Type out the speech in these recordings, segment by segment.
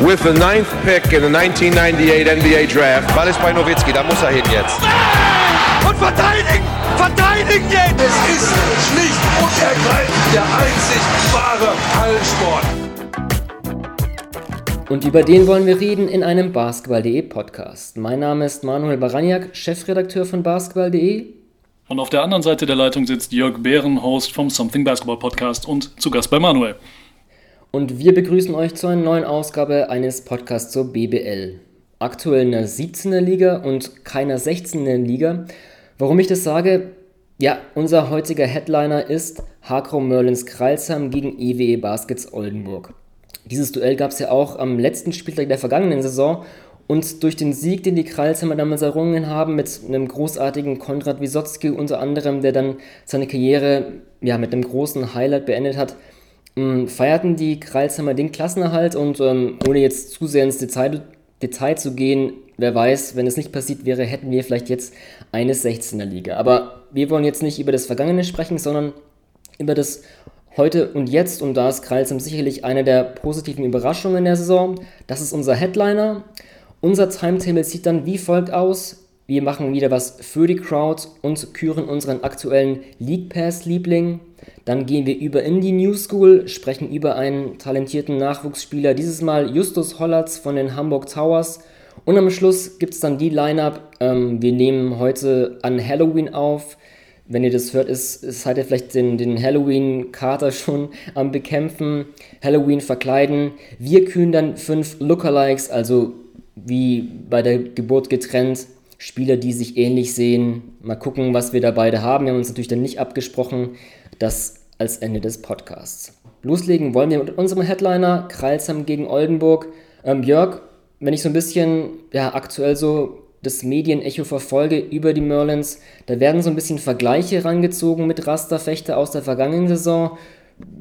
with the ninth pick in the 1998 NBA Draft. Ball ist bei Nowitzki, da muss er hin jetzt. Und verteidigen! Verteidigen jetzt! Es ist schlicht und ergreifend der einzig wahre Hallensport. Und über den wollen wir reden in einem Basketball.de Podcast. Mein Name ist Manuel Baraniak, Chefredakteur von Basketball.de. Und auf der anderen Seite der Leitung sitzt Jörg Behren, Host vom Something Basketball Podcast und zu Gast bei Manuel und wir begrüßen euch zu einer neuen Ausgabe eines Podcasts zur BBL. Aktuell in der 17. Liga und keiner 16. Liga. Warum ich das sage? Ja, unser heutiger Headliner ist Hakro Merlins Kreilsheim gegen EWE e Baskets Oldenburg. Dieses Duell gab es ja auch am letzten Spieltag der vergangenen Saison und durch den Sieg, den die Kreilsheimer damals errungen haben, mit einem großartigen Konrad Wisotzki unter anderem, der dann seine Karriere ja, mit einem großen Highlight beendet hat, feierten die Kreilsheimer den Klassenerhalt und ähm, ohne jetzt zu sehr ins Detail, Detail zu gehen, wer weiß, wenn es nicht passiert wäre, hätten wir vielleicht jetzt eine 16er Liga. Aber wir wollen jetzt nicht über das Vergangene sprechen, sondern über das Heute und Jetzt und da ist Kreilsheim sicherlich eine der positiven Überraschungen der Saison. Das ist unser Headliner. Unser Timetable sieht dann wie folgt aus. Wir machen wieder was für die Crowd und küren unseren aktuellen League Pass Liebling. Dann gehen wir über in die New School, sprechen über einen talentierten Nachwuchsspieler, dieses Mal Justus Hollatz von den Hamburg Towers. Und am Schluss gibt es dann die Line-Up. Ähm, wir nehmen heute an Halloween auf. Wenn ihr das hört, ist, ist seid ihr vielleicht den, den Halloween-Kater schon am Bekämpfen. Halloween verkleiden. Wir kühlen dann fünf Lookalikes, also wie bei der Geburt getrennt. Spieler, die sich ähnlich sehen. Mal gucken, was wir da beide haben. Wir haben uns natürlich dann nicht abgesprochen, das als Ende des Podcasts. Loslegen wollen wir mit unserem Headliner Kreilsheim gegen Oldenburg. Ähm, Jörg, wenn ich so ein bisschen ja, aktuell so das Medienecho verfolge über die Merlins, da werden so ein bisschen Vergleiche rangezogen mit Rasterfechter aus der vergangenen Saison.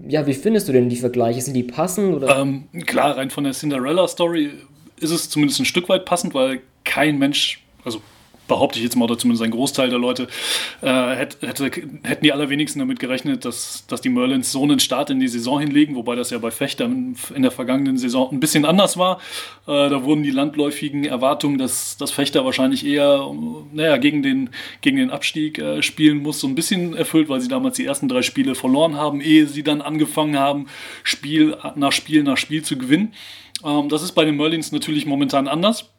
Ja, wie findest du denn die Vergleiche? Sind die passend? Oder? Ähm, klar, rein von der Cinderella-Story ist es zumindest ein Stück weit passend, weil kein Mensch, also behaupte ich jetzt mal, oder zumindest ein Großteil der Leute, äh, hätte, hätte, hätten die allerwenigsten damit gerechnet, dass, dass die Merlins so einen Start in die Saison hinlegen, wobei das ja bei Fechtern in der vergangenen Saison ein bisschen anders war. Äh, da wurden die landläufigen Erwartungen, dass, dass Fechter wahrscheinlich eher naja, gegen, den, gegen den Abstieg äh, spielen muss, so ein bisschen erfüllt, weil sie damals die ersten drei Spiele verloren haben, ehe sie dann angefangen haben, Spiel nach Spiel nach Spiel zu gewinnen. Ähm, das ist bei den Merlins natürlich momentan anders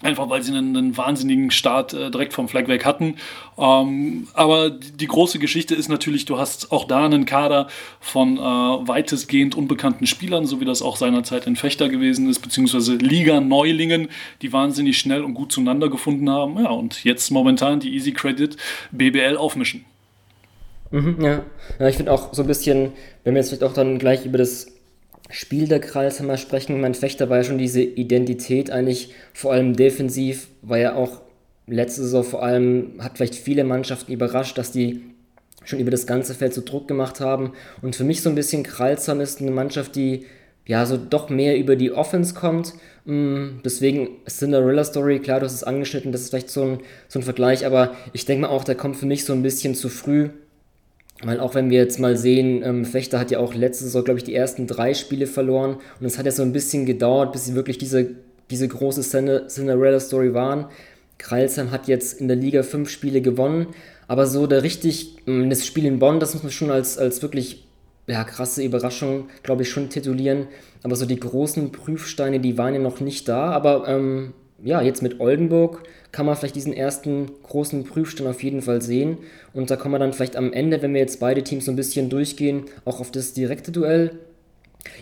Einfach weil sie einen, einen wahnsinnigen Start äh, direkt vom Flag weg hatten. Ähm, aber die, die, große Geschichte ist natürlich, du hast auch da einen Kader von äh, weitestgehend unbekannten Spielern, so wie das auch seinerzeit in Fechter gewesen ist, beziehungsweise Liga-Neulingen, die wahnsinnig schnell und gut zueinander gefunden haben. Ja, und jetzt momentan die Easy Credit BBL aufmischen. Mhm, ja. ja, ich finde auch so ein bisschen, wenn wir jetzt vielleicht auch dann gleich über das Spiel der Kreisheimer sprechen. Mein Fechter war ja schon diese Identität eigentlich vor allem defensiv, war ja auch letzte Saison vor allem, hat vielleicht viele Mannschaften überrascht, dass die schon über das ganze Feld so Druck gemacht haben. Und für mich so ein bisschen Kreilsheim ist eine Mannschaft, die ja so doch mehr über die Offense kommt. Mm, deswegen Cinderella Story, klar, du hast es angeschnitten, das ist vielleicht so ein, so ein Vergleich, aber ich denke mal auch, der kommt für mich so ein bisschen zu früh. Weil auch wenn wir jetzt mal sehen, ähm, Fechter hat ja auch letzte Saison, glaube ich, die ersten drei Spiele verloren und es hat ja so ein bisschen gedauert, bis sie wirklich diese, diese große Cinderella-Story waren. Kreilsheim hat jetzt in der Liga fünf Spiele gewonnen, aber so der richtig, ähm, das Spiel in Bonn, das muss man schon als, als wirklich ja, krasse Überraschung, glaube ich, schon titulieren. Aber so die großen Prüfsteine, die waren ja noch nicht da, aber ähm, ja, jetzt mit Oldenburg kann man vielleicht diesen ersten großen Prüfstand auf jeden Fall sehen. Und da kommen wir dann vielleicht am Ende, wenn wir jetzt beide Teams so ein bisschen durchgehen, auch auf das direkte Duell.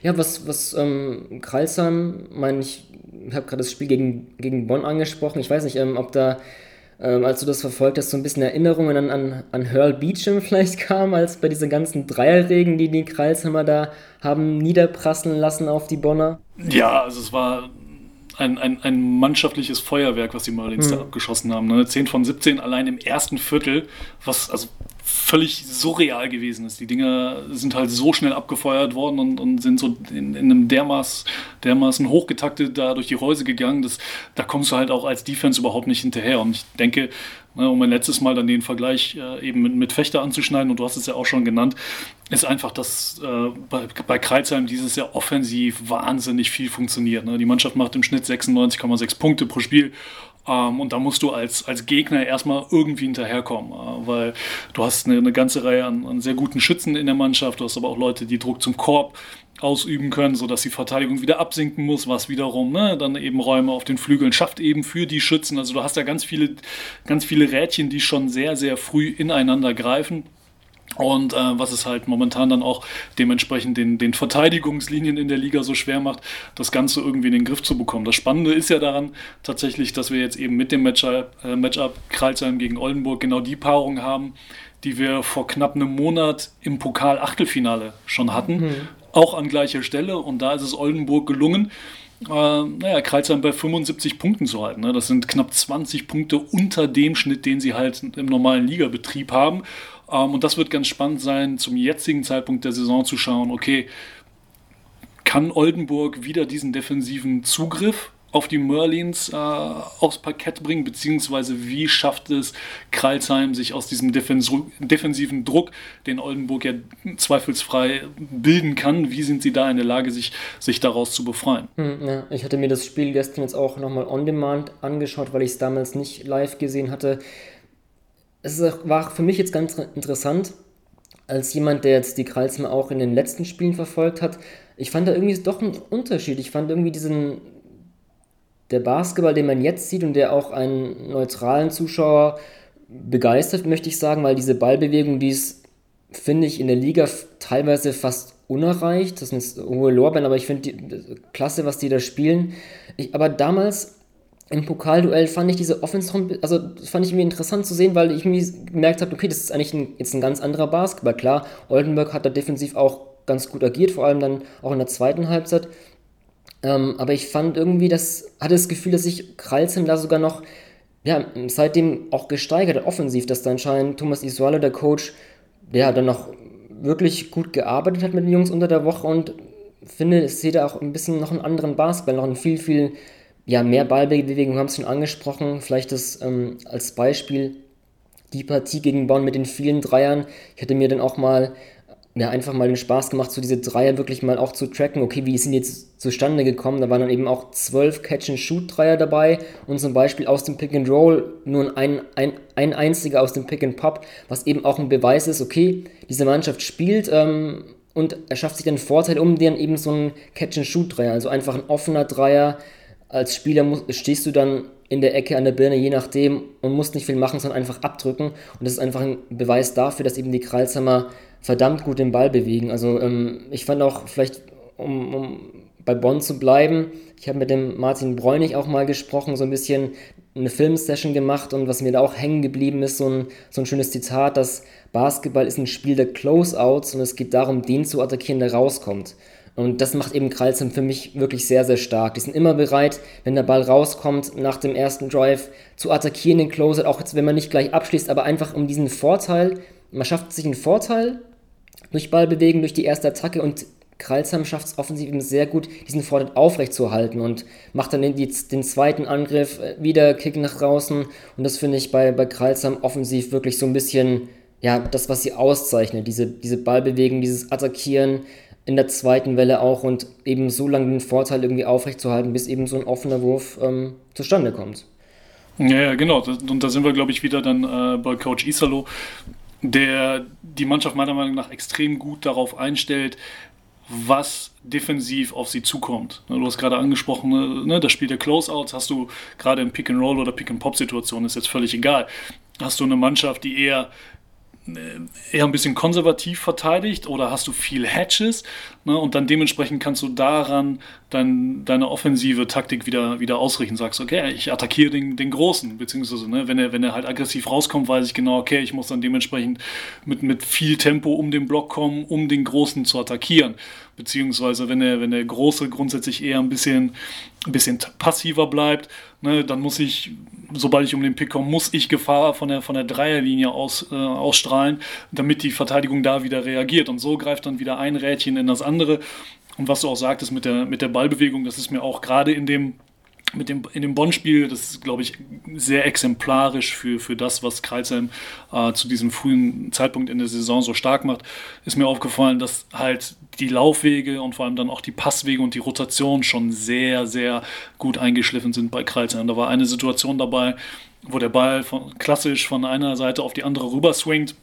Ja, was, was ähm, Kralsheim, meine ich, habe gerade das Spiel gegen, gegen Bonn angesprochen. Ich weiß nicht, ähm, ob da, ähm, als du das verfolgt hast, so ein bisschen Erinnerungen an, an, an Hurl Beecham vielleicht kam, als bei diesen ganzen Dreierregen, die die Kralsheimer da haben niederprasseln lassen auf die Bonner. Ja, also es war ein, ein, ein mannschaftliches Feuerwerk, was die Marlins mhm. da abgeschossen haben. Ne? 10 von 17 allein im ersten Viertel, was also völlig surreal gewesen ist. Die Dinger sind halt so schnell abgefeuert worden und, und sind so in, in einem dermaß, dermaßen hochgetaktet da durch die Häuser gegangen, dass da kommst du halt auch als Defense überhaupt nicht hinterher. Und ich denke, ne, um ein letztes Mal dann den Vergleich äh, eben mit, mit Fechter anzuschneiden, und du hast es ja auch schon genannt, ist einfach, dass äh, bei, bei Kreuzheim dieses Jahr offensiv wahnsinnig viel funktioniert. Ne? Die Mannschaft macht im Schnitt 96,6 Punkte pro Spiel ähm, und da musst du als, als Gegner erstmal irgendwie hinterherkommen, äh, weil du hast eine, eine ganze Reihe an, an, sehr guten Schützen in der Mannschaft, du hast aber auch Leute, die Druck zum Korb ausüben können, sodass die Verteidigung wieder absinken muss, was wiederum ne, dann eben Räume auf den Flügeln schafft eben für die Schützen. Also du hast da ganz viele, ganz viele Rädchen, die schon sehr, sehr früh ineinander greifen. Und äh, was es halt momentan dann auch dementsprechend den, den Verteidigungslinien in der Liga so schwer macht, das Ganze irgendwie in den Griff zu bekommen. Das Spannende ist ja daran tatsächlich, dass wir jetzt eben mit dem Matchup, äh, Matchup Kreilsheim gegen Oldenburg genau die Paarung haben, die wir vor knapp einem Monat im Pokal-Achtelfinale schon hatten. Mhm. Auch an gleicher Stelle. Und da ist es Oldenburg gelungen, äh, naja, Kreuzheim bei 75 Punkten zu halten. Ne? Das sind knapp 20 Punkte unter dem Schnitt, den sie halt im normalen Ligabetrieb haben. Ähm, und das wird ganz spannend sein, zum jetzigen Zeitpunkt der Saison zu schauen, okay, kann Oldenburg wieder diesen defensiven Zugriff auf die Merlins äh, aufs Parkett bringen, beziehungsweise wie schafft es Kralsheim, sich aus diesem Defens defensiven Druck, den Oldenburg ja zweifelsfrei bilden kann, wie sind sie da in der Lage, sich, sich daraus zu befreien? Hm, ja, ich hatte mir das Spiel gestern jetzt auch nochmal on demand angeschaut, weil ich es damals nicht live gesehen hatte es war für mich jetzt ganz interessant, als jemand, der jetzt die Kralsmer auch in den letzten Spielen verfolgt hat. Ich fand da irgendwie doch einen Unterschied. Ich fand irgendwie diesen, der Basketball, den man jetzt sieht und der auch einen neutralen Zuschauer begeistert, möchte ich sagen, weil diese Ballbewegung, die ist, finde ich, in der Liga teilweise fast unerreicht. Das sind hohe Lorbeeren, aber ich finde klasse, was die da spielen. Ich, aber damals im Pokalduell fand ich diese Offense, also das fand ich irgendwie interessant zu sehen, weil ich mir gemerkt habe, okay, das ist eigentlich ein, jetzt ein ganz anderer Basketball. Klar, Oldenburg hat da defensiv auch ganz gut agiert, vor allem dann auch in der zweiten Halbzeit. Ähm, aber ich fand irgendwie, das hatte das Gefühl, dass sich Kralzen da sogar noch, ja, seitdem auch gesteigert hat, offensiv, dass da anscheinend Thomas Isualo, der Coach, der dann noch wirklich gut gearbeitet hat mit den Jungs unter der Woche und finde, es sieht da auch ein bisschen noch einen anderen Basketball, noch einen viel, viel ja, mehr Ballbewegung haben es schon angesprochen. Vielleicht das ähm, als Beispiel die Partie gegen Bonn mit den vielen Dreiern. Ich hätte mir dann auch mal ja, einfach mal den Spaß gemacht, so diese Dreier wirklich mal auch zu tracken. Okay, wie sind die jetzt zustande gekommen? Da waren dann eben auch zwölf Catch-and-Shoot-Dreier dabei und zum Beispiel aus dem Pick-and-Roll nur ein, ein, ein einziger aus dem Pick-and-Pop, was eben auch ein Beweis ist, okay, diese Mannschaft spielt ähm, und erschafft sich dann Vorteil um den eben so einen Catch-and-Shoot-Dreier, also einfach ein offener Dreier, als Spieler stehst du dann in der Ecke an der Birne, je nachdem, und musst nicht viel machen, sondern einfach abdrücken. Und das ist einfach ein Beweis dafür, dass eben die Kralsheimer verdammt gut den Ball bewegen. Also ähm, ich fand auch vielleicht, um, um bei Bonn zu bleiben, ich habe mit dem Martin Bräunig auch mal gesprochen, so ein bisschen eine Filmsession gemacht und was mir da auch hängen geblieben ist, so ein, so ein schönes Zitat, dass Basketball ist ein Spiel der Closeouts und es geht darum, den zu attackieren, der rauskommt. Und das macht eben Kralsheim für mich wirklich sehr, sehr stark. Die sind immer bereit, wenn der Ball rauskommt, nach dem ersten Drive zu attackieren, den Closer, auch jetzt, wenn man nicht gleich abschließt, aber einfach um diesen Vorteil, man schafft sich einen Vorteil durch Ballbewegen, durch die erste Attacke und Kralsheim schafft es offensiv eben sehr gut, diesen Vorteil aufrechtzuerhalten und macht dann den, den zweiten Angriff äh, wieder Kick nach draußen. Und das finde ich bei, bei Kralsheim offensiv wirklich so ein bisschen, ja, das, was sie auszeichnet. Diese, diese Ballbewegung, dieses Attackieren, in der zweiten Welle auch und eben so lange den Vorteil irgendwie aufrechtzuerhalten, bis eben so ein offener Wurf ähm, zustande kommt. Ja, ja, genau. Und da sind wir, glaube ich, wieder dann äh, bei Coach Isalo, der die Mannschaft meiner Meinung nach extrem gut darauf einstellt, was defensiv auf sie zukommt. Du hast gerade angesprochen, ne, das Spiel der Closeouts hast du gerade in Pick-and-Roll oder Pick-and-Pop-Situationen, ist jetzt völlig egal. Hast du eine Mannschaft, die eher eher ein bisschen konservativ verteidigt oder hast du viel Hatches ne, und dann dementsprechend kannst du daran dein, deine offensive Taktik wieder, wieder ausrichten. Sagst, okay, ich attackiere den, den Großen, beziehungsweise ne, wenn, er, wenn er halt aggressiv rauskommt, weiß ich genau, okay, ich muss dann dementsprechend mit, mit viel Tempo um den Block kommen, um den Großen zu attackieren. beziehungsweise wenn der, wenn der Große grundsätzlich eher ein bisschen, ein bisschen passiver bleibt, ne, dann muss ich, sobald ich um den Pick komme, muss ich Gefahr von der, von der Dreierlinie aus, äh, ausstrahlen, damit die Verteidigung da wieder reagiert. Und so greift dann wieder ein Rädchen in das andere. Und was du auch sagtest mit der, mit der Ballbewegung, das ist mir auch gerade in dem mit dem, in dem Bonn-Spiel, das ist, glaube ich, sehr exemplarisch für, für das, was Kreuzheim äh, zu diesem frühen Zeitpunkt in der Saison so stark macht, ist mir aufgefallen, dass halt die Laufwege und vor allem dann auch die Passwege und die Rotation schon sehr, sehr gut eingeschliffen sind bei Kreuzheim. Da war eine Situation dabei, wo der Ball von, klassisch von einer Seite auf die andere rüber swingt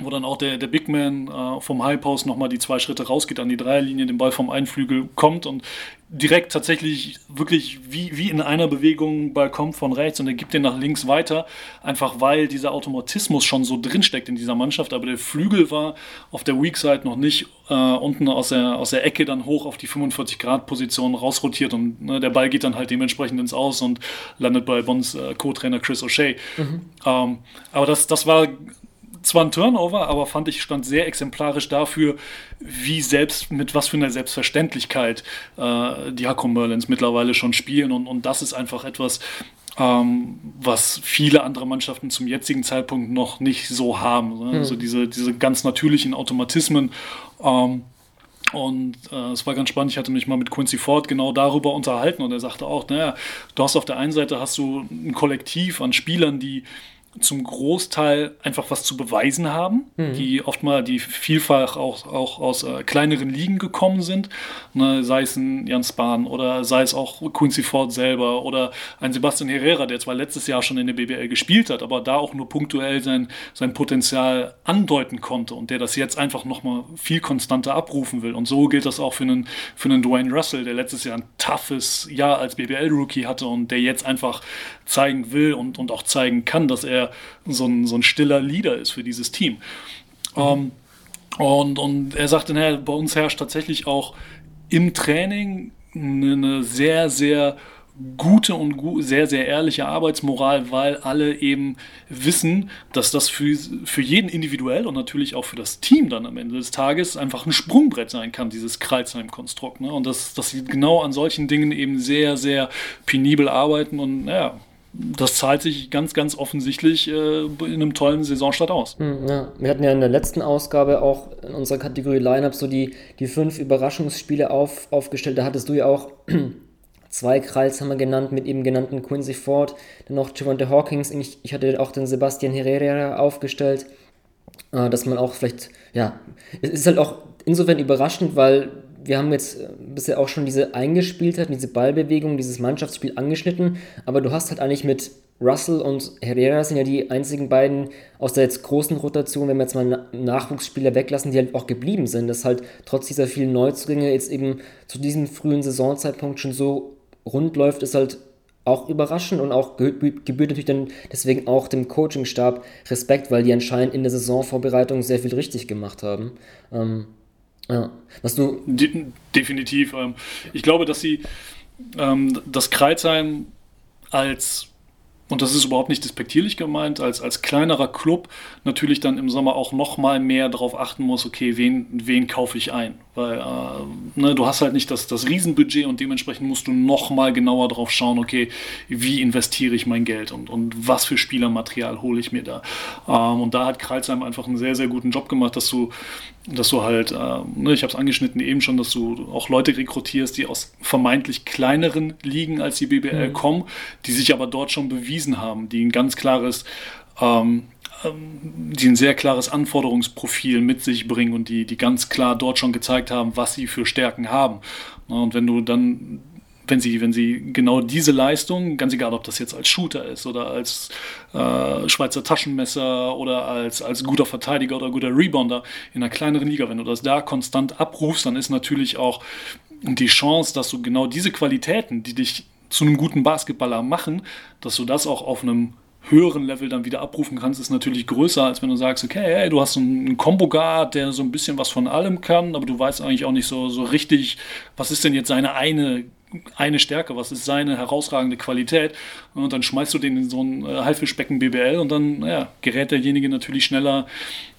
wo dann auch der, der Big Man äh, vom High Post nochmal die zwei Schritte rausgeht an die Dreierlinie, den Ball vom Einflügel kommt und direkt tatsächlich wirklich wie, wie in einer Bewegung Ball kommt von rechts und er gibt den nach links weiter, einfach weil dieser Automatismus schon so drinsteckt in dieser Mannschaft, aber der Flügel war auf der Weak Side noch nicht äh, unten aus der, aus der Ecke dann hoch auf die 45 Grad Position rausrotiert und ne, der Ball geht dann halt dementsprechend ins Aus und landet bei Bonds äh, Co-Trainer Chris O'Shea. Mhm. Ähm, aber das, das war zwar ein Turnover, aber fand ich stand sehr exemplarisch dafür, wie selbst, mit was für einer Selbstverständlichkeit äh, die Hakko Merlins mittlerweile schon spielen. Und, und das ist einfach etwas, ähm, was viele andere Mannschaften zum jetzigen Zeitpunkt noch nicht so haben. Ne? Mhm. Also diese, diese ganz natürlichen Automatismen. Ähm, und äh, es war ganz spannend, ich hatte mich mal mit Quincy Ford genau darüber unterhalten und er sagte auch, naja, du hast auf der einen Seite hast du ein Kollektiv an Spielern, die zum Großteil einfach was zu beweisen haben, mhm. die oftmals, die vielfach auch, auch aus äh, kleineren Ligen gekommen sind, ne, sei es ein Jan Spahn oder sei es auch Quincy Ford selber oder ein Sebastian Herrera, der zwar letztes Jahr schon in der BBL gespielt hat, aber da auch nur punktuell sein, sein Potenzial andeuten konnte und der das jetzt einfach nochmal viel konstanter abrufen will. Und so gilt das auch für einen, für einen Dwayne Russell, der letztes Jahr ein toughes Jahr als BBL-Rookie hatte und der jetzt einfach zeigen will und, und auch zeigen kann, dass er so ein, so ein stiller Leader ist für dieses Team. Mhm. Und, und er sagte, naja, bei uns herrscht tatsächlich auch im Training eine sehr, sehr gute und gu sehr, sehr ehrliche Arbeitsmoral, weil alle eben wissen, dass das für, für jeden individuell und natürlich auch für das Team dann am Ende des Tages einfach ein Sprungbrett sein kann, dieses Kreuzheim-Konstrukt. Ne? Und dass, dass sie genau an solchen Dingen eben sehr, sehr penibel arbeiten und naja, das zahlt sich ganz, ganz offensichtlich äh, in einem tollen Saisonstart aus. Hm, ja. Wir hatten ja in der letzten Ausgabe auch in unserer Kategorie Lineup so die, die fünf Überraschungsspiele auf, aufgestellt. Da hattest du ja auch zwei Kralls haben wir genannt, mit eben genannten Quincy Ford, dann noch Javante Hawkins. Ich, ich hatte auch den Sebastian Herrera aufgestellt, äh, dass man auch vielleicht, ja, es ist halt auch insofern überraschend, weil wir haben jetzt äh, bisher auch schon diese Eingespieltheit, diese Ballbewegung, dieses Mannschaftsspiel angeschnitten, aber du hast halt eigentlich mit Russell und Herrera sind ja die einzigen beiden aus der jetzt großen Rotation, wenn wir jetzt mal Nachwuchsspieler weglassen, die halt auch geblieben sind, dass halt trotz dieser vielen Neuzugänge jetzt eben zu diesem frühen Saisonzeitpunkt schon so rund läuft, ist halt auch überraschend und auch gebührt natürlich dann deswegen auch dem Coachingstab Respekt, weil die anscheinend in der Saisonvorbereitung sehr viel richtig gemacht haben. Ähm, ja. Was du. De definitiv. Ähm, ich glaube, dass sie ähm, das Kreuzheim als und das ist überhaupt nicht despektierlich gemeint, als, als kleinerer Club natürlich dann im Sommer auch noch mal mehr darauf achten muss, okay, wen, wen kaufe ich ein? Weil äh, ne, du hast halt nicht das, das Riesenbudget und dementsprechend musst du noch mal genauer drauf schauen, okay, wie investiere ich mein Geld und, und was für Spielermaterial hole ich mir da? Ähm, und da hat Kreuzheim einfach einen sehr, sehr guten Job gemacht, dass du dass du halt, äh, ne, ich habe es angeschnitten eben schon, dass du auch Leute rekrutierst, die aus vermeintlich kleineren Ligen als die BBL mhm. kommen, die sich aber dort schon bewiesen haben, die ein ganz klares, ähm, die ein sehr klares Anforderungsprofil mit sich bringen und die, die ganz klar dort schon gezeigt haben, was sie für Stärken haben. Und wenn du dann wenn sie, wenn sie genau diese Leistung, ganz egal, ob das jetzt als Shooter ist oder als äh, Schweizer Taschenmesser oder als, als guter Verteidiger oder guter Rebounder in einer kleineren Liga, wenn du das da konstant abrufst, dann ist natürlich auch die Chance, dass du genau diese Qualitäten, die dich zu einem guten Basketballer machen, dass du das auch auf einem höheren Level dann wieder abrufen kannst, ist natürlich größer, als wenn du sagst, okay, hey, du hast einen Combo-Guard, der so ein bisschen was von allem kann, aber du weißt eigentlich auch nicht so, so richtig, was ist denn jetzt seine eine eine Stärke, was ist seine herausragende Qualität und dann schmeißt du den in so ein äh, Haifischbecken BBL und dann ja, gerät derjenige natürlich schneller,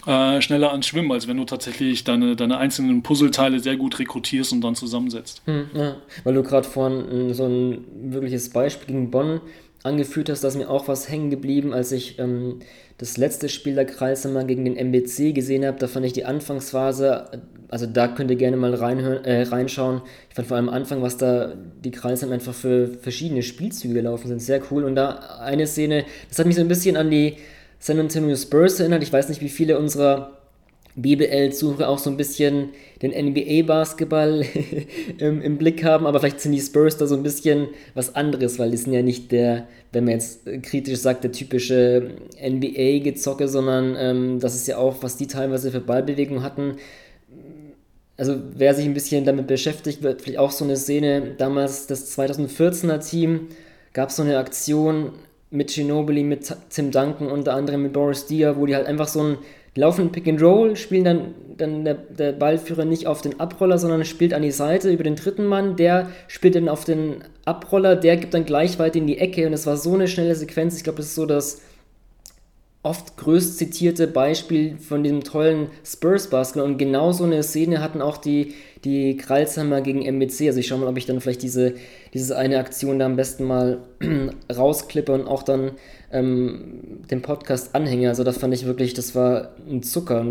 äh, schneller ans Schwimmen, als wenn du tatsächlich deine, deine einzelnen Puzzleteile sehr gut rekrutierst und dann zusammensetzt. Hm, ja, weil du gerade vorhin äh, so ein wirkliches Beispiel gegen Bonn angeführt hast, da ist mir auch was hängen geblieben, als ich ähm, das letzte Spiel der Kreisheimer gegen den MBC gesehen habe. Da fand ich die Anfangsphase, also da könnt ihr gerne mal reinhören, äh, reinschauen. Ich fand vor allem am Anfang, was da die Kreisheimer einfach für verschiedene Spielzüge gelaufen sind, sehr cool. Und da eine Szene, das hat mich so ein bisschen an die San Antonio Spurs erinnert. Ich weiß nicht, wie viele unserer BBL-Suche auch so ein bisschen den NBA-Basketball im, im, Blick haben, aber vielleicht sind die Spurs da so ein bisschen was anderes, weil die sind ja nicht der, wenn man jetzt kritisch sagt, der typische NBA-Gezocke, sondern ähm, das ist ja auch, was die teilweise für Ballbewegung hatten. Also wer sich ein bisschen damit beschäftigt, wird vielleicht auch so eine Szene, damals das 2014er Team, gab es so eine Aktion mit Ginobili, mit Tim Duncan, unter anderem mit Boris Dia, wo die halt einfach so ein laufen Pick and Roll, spielen dann, dann der, der, Ballführer nicht auf den Abroller, sondern spielt an die Seite über den dritten Mann, der spielt dann auf den Abroller, der gibt dann gleich weit in die Ecke und es war so eine schnelle Sequenz. Ich glaube, das ist so das oft größt zitierte Beispiel von diesem tollen Spurs-Basketball und genau so eine Szene hatten auch die, die Kralsheimer gegen MBC. Also ich schaue mal, ob ich dann vielleicht diese, diese eine Aktion da am besten mal rausklippe und auch dann ähm, den Podcast anhänge. Also das fand ich wirklich, das war ein Zucker.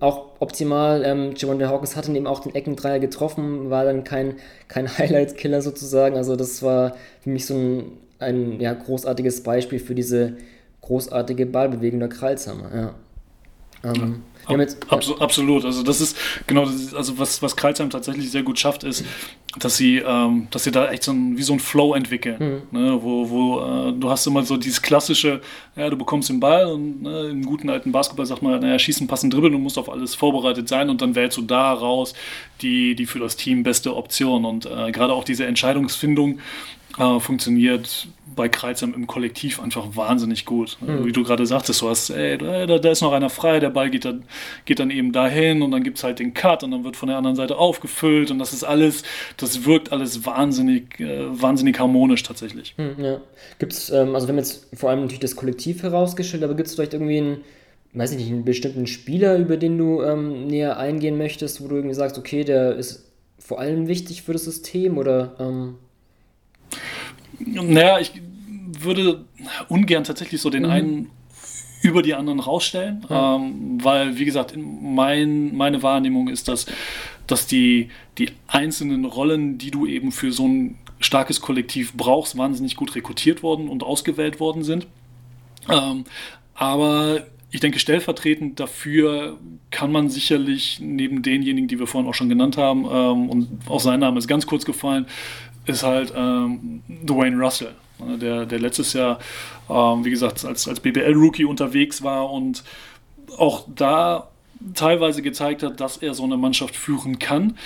Auch optimal, ähm, Javonte Hawkins hatte eben auch den Eckendreier getroffen, war dann kein, kein Highlight-Killer sozusagen. Also das war für mich so ein, ein ja, großartiges Beispiel für diese großartige Ballbewegung der Kralshammer. Ja. Ähm, Ab, jetzt, abso ja. Absolut. Also das ist genau, das ist, also was was Kreuzheim tatsächlich sehr gut schafft, ist, dass sie, ähm, dass sie da echt so ein, wie so ein Flow entwickeln, mhm. ne, wo, wo äh, du hast immer so dieses klassische, ja, du bekommst den Ball und ne, im guten alten Basketball sagt man, naja, schießen, passen, dribbeln, du musst auf alles vorbereitet sein und dann wählst du da raus die, die für das Team beste Option und äh, gerade auch diese Entscheidungsfindung äh, funktioniert bei Kreuzheim im Kollektiv einfach wahnsinnig gut. Mhm. Wie du gerade sagtest, du hast, ey, da, da, ist noch einer frei, der Ball geht dann, geht dann eben dahin und dann gibt es halt den Cut und dann wird von der anderen Seite aufgefüllt und das ist alles, das wirkt alles wahnsinnig, äh, wahnsinnig harmonisch tatsächlich. Mhm, ja. Gibt's, ähm, also wir haben jetzt vor allem natürlich das Kollektiv herausgestellt, aber gibt es vielleicht irgendwie einen, weiß ich nicht, einen bestimmten Spieler, über den du ähm, näher eingehen möchtest, wo du irgendwie sagst, okay, der ist vor allem wichtig für das System oder ähm naja, ich würde ungern tatsächlich so den mhm. einen über die anderen rausstellen, ja. ähm, weil, wie gesagt, mein, meine Wahrnehmung ist, dass, dass die, die einzelnen Rollen, die du eben für so ein starkes Kollektiv brauchst, wahnsinnig gut rekrutiert worden und ausgewählt worden sind. Ähm, aber ich denke, stellvertretend dafür kann man sicherlich neben denjenigen, die wir vorhin auch schon genannt haben, ähm, und auch sein Name ist ganz kurz gefallen, ist halt ähm, Dwayne Russell, ne, der, der letztes Jahr, ähm, wie gesagt, als, als BBL-Rookie unterwegs war und auch da teilweise gezeigt hat, dass er so eine Mannschaft führen kann.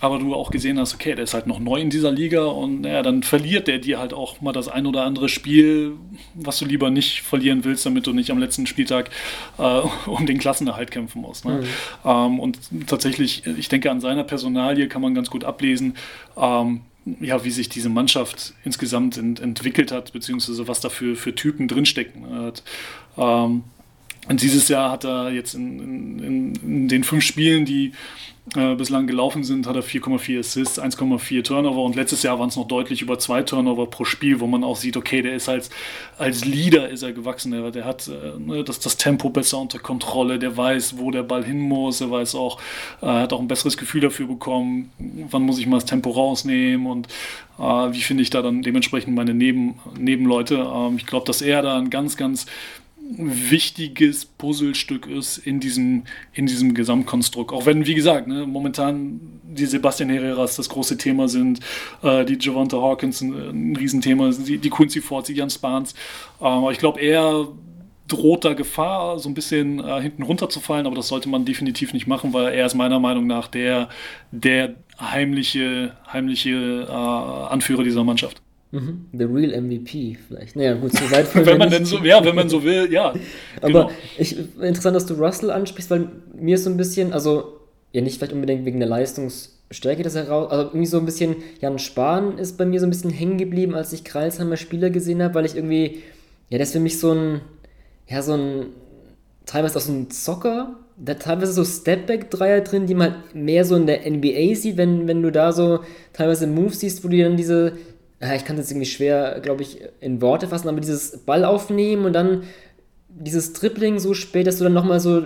Aber du auch gesehen hast, okay, der ist halt noch neu in dieser Liga und naja, dann verliert der dir halt auch mal das ein oder andere Spiel, was du lieber nicht verlieren willst, damit du nicht am letzten Spieltag äh, um den Klassenerhalt kämpfen musst. Ne? Mhm. Ähm, und tatsächlich, ich denke, an seiner Personalie kann man ganz gut ablesen, ähm, ja, wie sich diese Mannschaft insgesamt ent entwickelt hat, beziehungsweise was da für, für Typen drinstecken. Hat. Ähm, und dieses Jahr hat er jetzt in, in, in den fünf Spielen, die äh, bislang gelaufen sind, hat er 4,4 Assists, 1,4 Turnover. Und letztes Jahr waren es noch deutlich über zwei Turnover pro Spiel, wo man auch sieht, okay, der ist als, als Leader ist er gewachsen, der, der hat äh, ne, das, das Tempo besser unter Kontrolle, der weiß, wo der Ball hin muss, er weiß auch, äh, hat auch ein besseres Gefühl dafür bekommen, wann muss ich mal das Tempo rausnehmen? Und äh, wie finde ich da dann dementsprechend meine Neben, Nebenleute. Ähm, ich glaube, dass er da ein ganz, ganz wichtiges Puzzlestück ist in diesem, in diesem Gesamtkonstrukt. Auch wenn, wie gesagt, ne, momentan die Sebastian Herreras das große Thema sind, äh, die Javante Hawkins ein, ein Riesenthema, die, die Quincy Ford, die Jan Spahns. Aber ich glaube, er droht da Gefahr, so ein bisschen äh, hinten runterzufallen, aber das sollte man definitiv nicht machen, weil er ist meiner Meinung nach der, der heimliche, heimliche äh, Anführer dieser Mannschaft. Mhm. The real MVP vielleicht. Naja, gut, so weit von Wenn man denn so, ja, wenn man so will, ja. Aber genau. ich, interessant, dass du Russell ansprichst, weil mir ist so ein bisschen, also ja nicht vielleicht unbedingt wegen der Leistungs- stärke das heraus. Also irgendwie so ein bisschen, Jan Spahn ist bei mir so ein bisschen hängen geblieben, als ich Kreilsheimer Spieler gesehen habe, weil ich irgendwie, ja, das ist für mich so ein, ja, so ein, teilweise auch so ein Zocker, da teilweise so Stepback-Dreier drin, die man mehr so in der NBA sieht, wenn, wenn du da so teilweise Moves siehst, wo du dann diese, ich kann das irgendwie schwer, glaube ich, in Worte fassen, aber dieses Ball aufnehmen und dann dieses Tripling so spät, dass du dann nochmal so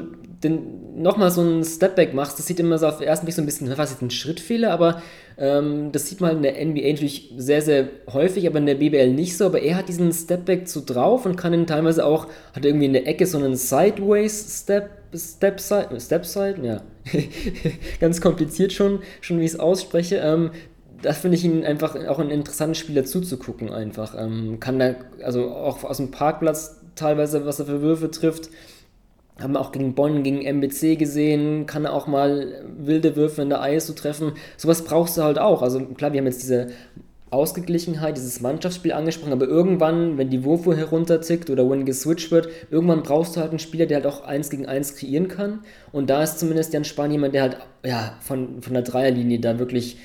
nochmal so einen Stepback machst, das sieht immer so auf den ersten Blick so ein bisschen, was ist ein Schrittfehler, aber ähm, das sieht man in der NBA natürlich sehr, sehr häufig, aber in der BBL nicht so. Aber er hat diesen Stepback so drauf und kann ihn teilweise auch, hat irgendwie in der Ecke so einen Sideways Step, Step Side, Step Side, ja, ganz kompliziert schon, schon wie ich es ausspreche. Ähm, das finde ich ihn einfach auch ein interessanter Spieler zuzugucken einfach. Ähm, kann da, also auch aus dem Parkplatz teilweise, was er für Würfe trifft, haben wir auch gegen Bonn, gegen MBC gesehen, kann auch mal wilde Würfe in der ISO treffen. Sowas brauchst du halt auch. Also klar, wir haben jetzt diese Ausgeglichenheit, dieses Mannschaftsspiel angesprochen, aber irgendwann, wenn die Wurfuhr heruntertickt oder wenn geswitcht wird, irgendwann brauchst du halt einen Spieler, der halt auch eins gegen eins kreieren kann. Und da ist zumindest Jan Spahn jemand, der halt ja, von, von der Dreierlinie da wirklich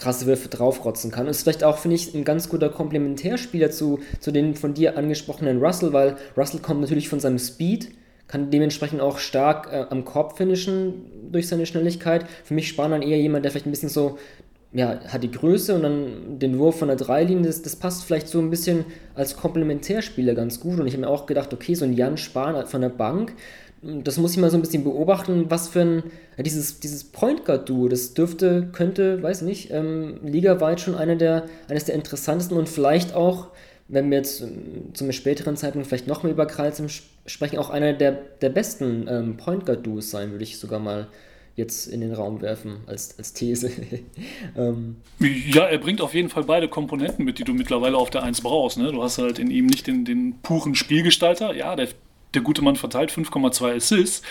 krasse Würfe draufrotzen kann. Und ist vielleicht auch, finde ich, ein ganz guter Komplementärspieler zu, zu den von dir angesprochenen Russell, weil Russell kommt natürlich von seinem Speed, kann dementsprechend auch stark äh, am Korb finishen durch seine Schnelligkeit. Für mich Spahn dann eher jemand, der vielleicht ein bisschen so, ja, hat die Größe und dann den Wurf von der Dreilinie, das, das passt vielleicht so ein bisschen als Komplementärspieler ganz gut. Und ich habe mir auch gedacht, okay, so ein Jan Spahn von der Bank, das muss ich mal so ein bisschen beobachten, was für ein, dieses, dieses Point Guard Duo, das dürfte, könnte, weiß nicht, ähm, ligaweit schon eine der, eines der interessantesten und vielleicht auch wenn wir jetzt ähm, zum späteren Zeitpunkt vielleicht noch mehr über Kreis sprechen, auch einer der, der besten ähm, Point Guard Duos sein, würde ich sogar mal jetzt in den Raum werfen als, als These. ähm. Ja, er bringt auf jeden Fall beide Komponenten mit, die du mittlerweile auf der 1 brauchst. Ne? Du hast halt in ihm nicht den, den puren Spielgestalter, ja, der der gute Mann verteilt 5,2 Assists,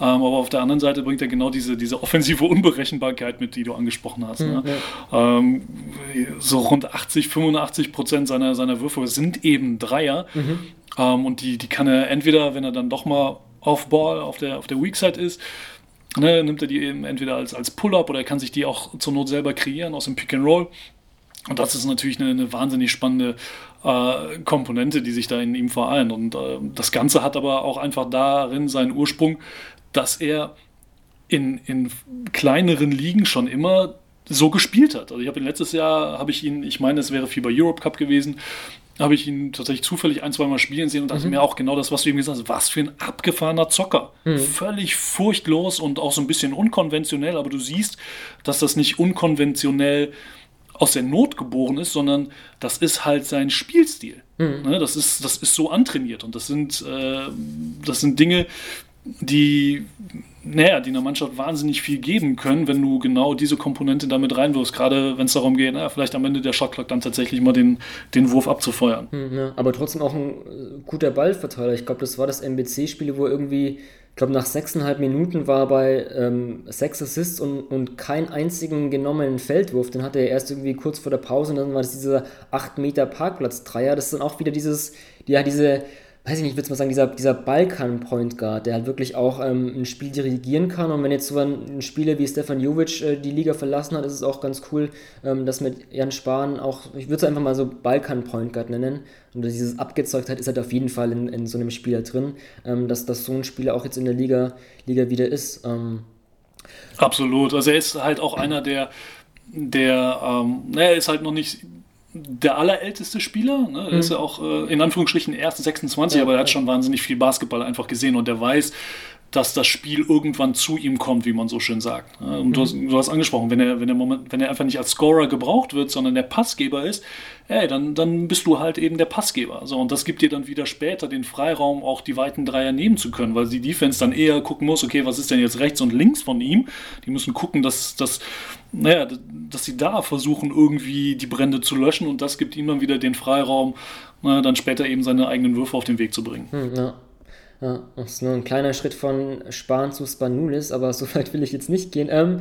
ähm, aber auf der anderen Seite bringt er genau diese, diese offensive Unberechenbarkeit mit, die du angesprochen hast. Ne? Mhm, ja. ähm, so rund 80, 85 Prozent seiner, seiner Würfe sind eben Dreier mhm. ähm, und die, die kann er entweder, wenn er dann doch mal auf Ball auf der, auf der Weak Side ist, ne, nimmt er die eben entweder als, als Pull-Up oder er kann sich die auch zur Not selber kreieren aus dem Pick and Roll. Und das ist natürlich eine, eine wahnsinnig spannende äh, Komponente, die sich da in ihm vereint. Und äh, das Ganze hat aber auch einfach darin seinen Ursprung, dass er in, in kleineren Ligen schon immer so gespielt hat. Also ich habe letztes Jahr, habe ich ihn, ich meine, es wäre FIBA Europe Cup gewesen, habe ich ihn tatsächlich zufällig ein, zwei Mal spielen sehen und dachte mhm. mir auch genau das, was du ihm gesagt hast, was für ein abgefahrener Zocker. Mhm. Völlig furchtlos und auch so ein bisschen unkonventionell, aber du siehst, dass das nicht unkonventionell ist aus der Not geboren ist, sondern das ist halt sein Spielstil. Mhm. Ne, das, ist, das ist so antrainiert und das sind, äh, das sind Dinge, die, naja, die einer Mannschaft wahnsinnig viel geben können, wenn du genau diese Komponente damit reinwirfst, gerade wenn es darum geht, na, vielleicht am Ende der Shotclock dann tatsächlich mal den, den Wurf abzufeuern. Mhm, ja, aber trotzdem auch ein äh, guter Ballverteiler. Ich glaube, das war das MBC-Spiel, wo irgendwie ich glaube, nach sechseinhalb Minuten war bei ähm, sechs Assists und, und keinen einzigen genommenen Feldwurf. Den hatte er erst irgendwie kurz vor der Pause und dann war das dieser 8 Meter Parkplatz-Dreier. Das ist dann auch wieder dieses, ja, diese weiß ich nicht, ich würde mal sagen, dieser, dieser Balkan-Point Guard, der halt wirklich auch ähm, ein Spiel dirigieren kann. Und wenn jetzt so ein, ein Spieler wie Stefan Jovic äh, die Liga verlassen hat, ist es auch ganz cool, ähm, dass mit Jan Spahn auch, ich würde es einfach mal so Balkan-Point Guard nennen. Und dieses Abgezeugtheit ist halt auf jeden Fall in, in so einem Spieler drin, ähm, dass, dass so ein Spieler auch jetzt in der Liga, Liga wieder ist. Ähm. Absolut. Also er ist halt auch einer, der der, ähm, naja, ist halt noch nicht der allerälteste Spieler. Ne? Er ist ja auch äh, in Anführungsstrichen erst 26, ja, aber er hat schon wahnsinnig viel Basketball einfach gesehen und der weiß, dass das Spiel irgendwann zu ihm kommt, wie man so schön sagt. Und du, hast, du hast angesprochen, wenn er, wenn, er Moment, wenn er einfach nicht als Scorer gebraucht wird, sondern der Passgeber ist, ey, dann, dann bist du halt eben der Passgeber. So, und das gibt dir dann wieder später den Freiraum, auch die weiten Dreier nehmen zu können, weil die Defense dann eher gucken muss, okay, was ist denn jetzt rechts und links von ihm? Die müssen gucken, dass, dass, naja, dass sie da versuchen, irgendwie die Brände zu löschen und das gibt ihm dann wieder den Freiraum, na, dann später eben seine eigenen Würfe auf den Weg zu bringen. Hm, ja. Ja, das ist nur ein kleiner Schritt von Spahn zu Spanulis, aber so weit will ich jetzt nicht gehen. Ähm,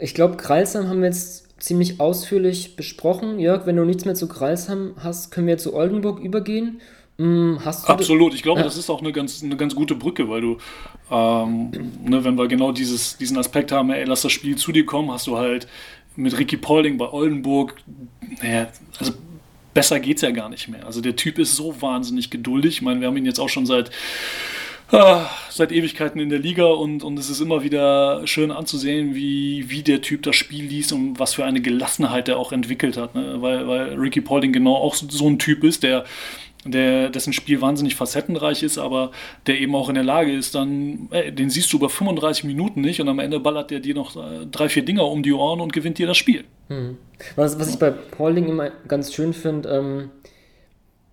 ich glaube, Kreilsheim haben wir jetzt ziemlich ausführlich besprochen. Jörg, wenn du nichts mehr zu Kreilsheim hast, können wir zu Oldenburg übergehen. Mm, Absolut, ich glaube, ja. das ist auch eine ganz, eine ganz gute Brücke, weil du, ähm, ne, wenn wir genau dieses, diesen Aspekt haben, ey, lass das Spiel zu dir kommen, hast du halt mit Ricky Paulding bei Oldenburg, naja, also besser geht's ja gar nicht mehr. Also der Typ ist so wahnsinnig geduldig. Ich meine, wir haben ihn jetzt auch schon seit ah, seit Ewigkeiten in der Liga und, und es ist immer wieder schön anzusehen, wie, wie der Typ das Spiel liest und was für eine Gelassenheit er auch entwickelt hat. Ne? Weil, weil Ricky Paulding genau auch so ein Typ ist, der der, dessen Spiel wahnsinnig facettenreich ist, aber der eben auch in der Lage ist, dann, ey, den siehst du über 35 Minuten nicht und am Ende ballert der dir noch äh, drei, vier Dinger um die Ohren und gewinnt dir das Spiel. Hm. Was, was ich bei Paulding immer ganz schön finde, ähm,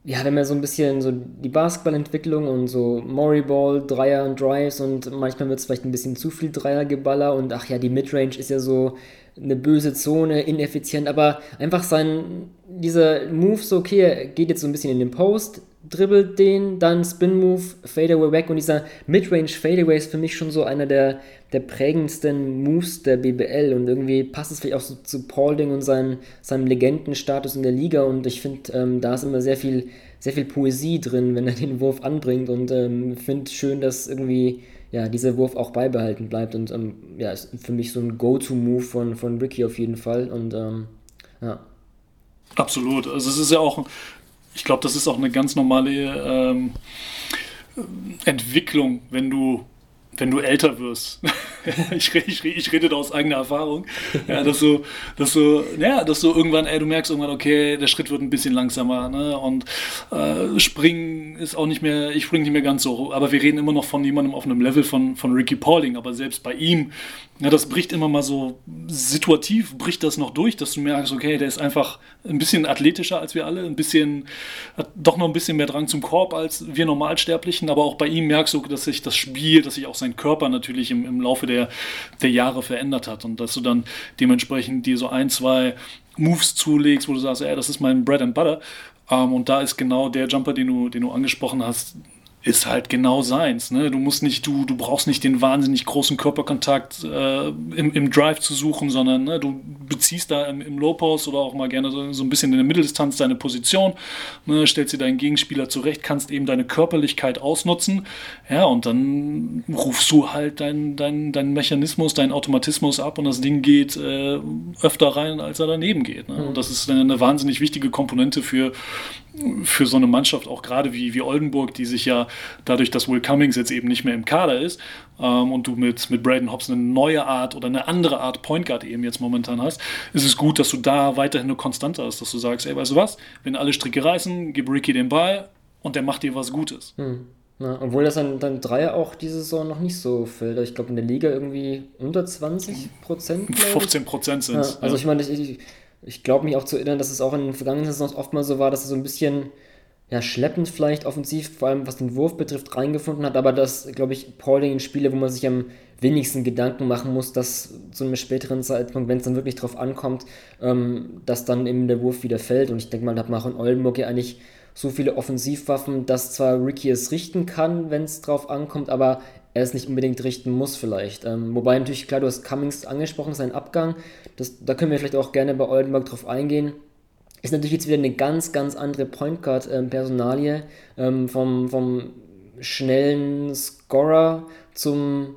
ja, wenn man so ein bisschen so die Basketballentwicklung und so Moriball, Dreier und Drives und manchmal wird es vielleicht ein bisschen zu viel Dreiergeballer und ach ja, die Midrange ist ja so eine böse Zone, ineffizient, aber einfach sein, dieser Move so, okay, er geht jetzt so ein bisschen in den Post, dribbelt den, dann Spin-Move, Fadeaway weg und dieser Midrange Fadeaway ist für mich schon so einer der, der prägendsten Moves der BBL und irgendwie passt es vielleicht auch so zu Paulding und sein, seinem Legendenstatus in der Liga und ich finde, ähm, da ist immer sehr viel, sehr viel Poesie drin, wenn er den Wurf anbringt und ähm, finde schön, dass irgendwie ja, dieser Wurf auch beibehalten bleibt und ähm, ja, ist für mich so ein Go-To-Move von, von Ricky auf jeden Fall und ähm, ja. Absolut. Also es ist ja auch, ich glaube, das ist auch eine ganz normale ähm, Entwicklung, wenn du wenn du älter wirst. ich, ich, ich, rede da aus eigener Erfahrung. Ja, dass du, dass du, ja, dass du irgendwann, ey, du merkst irgendwann, okay, der Schritt wird ein bisschen langsamer, ne? Und äh, springen ist auch nicht mehr, ich springe nicht mehr ganz so. Aber wir reden immer noch von jemandem auf einem Level von, von Ricky Pauling. Aber selbst bei ihm, ja, das bricht immer mal so situativ, bricht das noch durch, dass du merkst, okay, der ist einfach ein bisschen athletischer als wir alle, ein bisschen, hat doch noch ein bisschen mehr Drang zum Korb als wir Normalsterblichen. Aber auch bei ihm merkst du, dass sich das Spiel, dass sich auch sein Körper natürlich im, im Laufe der, der Jahre verändert hat und dass du dann dementsprechend dir so ein, zwei Moves zulegst, wo du sagst, ey, das ist mein Bread and Butter. Ähm, und da ist genau der Jumper, den du, den du angesprochen hast, ist halt genau seins. Ne? Du musst nicht, du, du brauchst nicht den wahnsinnig großen Körperkontakt äh, im, im Drive zu suchen, sondern ne, du beziehst da im, im Low Post oder auch mal gerne so, so, ein bisschen in der Mitteldistanz deine Position, ne, stellst dir deinen Gegenspieler zurecht, kannst eben deine Körperlichkeit ausnutzen, ja, und dann rufst du halt deinen dein, dein Mechanismus, deinen Automatismus ab und das Ding geht äh, öfter rein, als er daneben geht. Ne? Mhm. Und das ist eine, eine wahnsinnig wichtige Komponente für, für so eine Mannschaft, auch gerade wie, wie Oldenburg, die sich ja dadurch, dass Will Cummings jetzt eben nicht mehr im Kader ist ähm, und du mit, mit Braden Hobbs eine neue Art oder eine andere Art Point Guard eben jetzt momentan hast, ist es gut, dass du da weiterhin eine Konstante hast, dass du sagst, ey, weißt du was, wenn alle Stricke reißen, gib Ricky den Ball und der macht dir was Gutes. Hm. Ja, obwohl das dann, dann Dreier auch diese Saison noch nicht so fällt. Ich glaube, in der Liga irgendwie unter 20 Prozent. 15 Prozent sind es. Ja, also ja. ich meine, ich, ich glaube mich auch zu erinnern, dass es auch in den vergangenen Saisons oft mal so war, dass es so ein bisschen ja, schleppend vielleicht offensiv, vor allem was den Wurf betrifft, reingefunden hat, aber das, glaube ich, Pauling in Spiele, wo man sich am wenigsten Gedanken machen muss, dass zu einem späteren Zeitpunkt, wenn es dann wirklich drauf ankommt, ähm, dass dann eben der Wurf wieder fällt. Und ich denke mal, da hat man auch in Oldenburg ja eigentlich so viele Offensivwaffen, dass zwar Ricky es richten kann, wenn es drauf ankommt, aber er es nicht unbedingt richten muss vielleicht. Ähm, wobei natürlich, klar, du hast Cummings angesprochen, sein Abgang, das, da können wir vielleicht auch gerne bei Oldenburg drauf eingehen. Ist natürlich jetzt wieder eine ganz, ganz andere Point Guard-Personalie ähm, vom, vom schnellen Scorer zum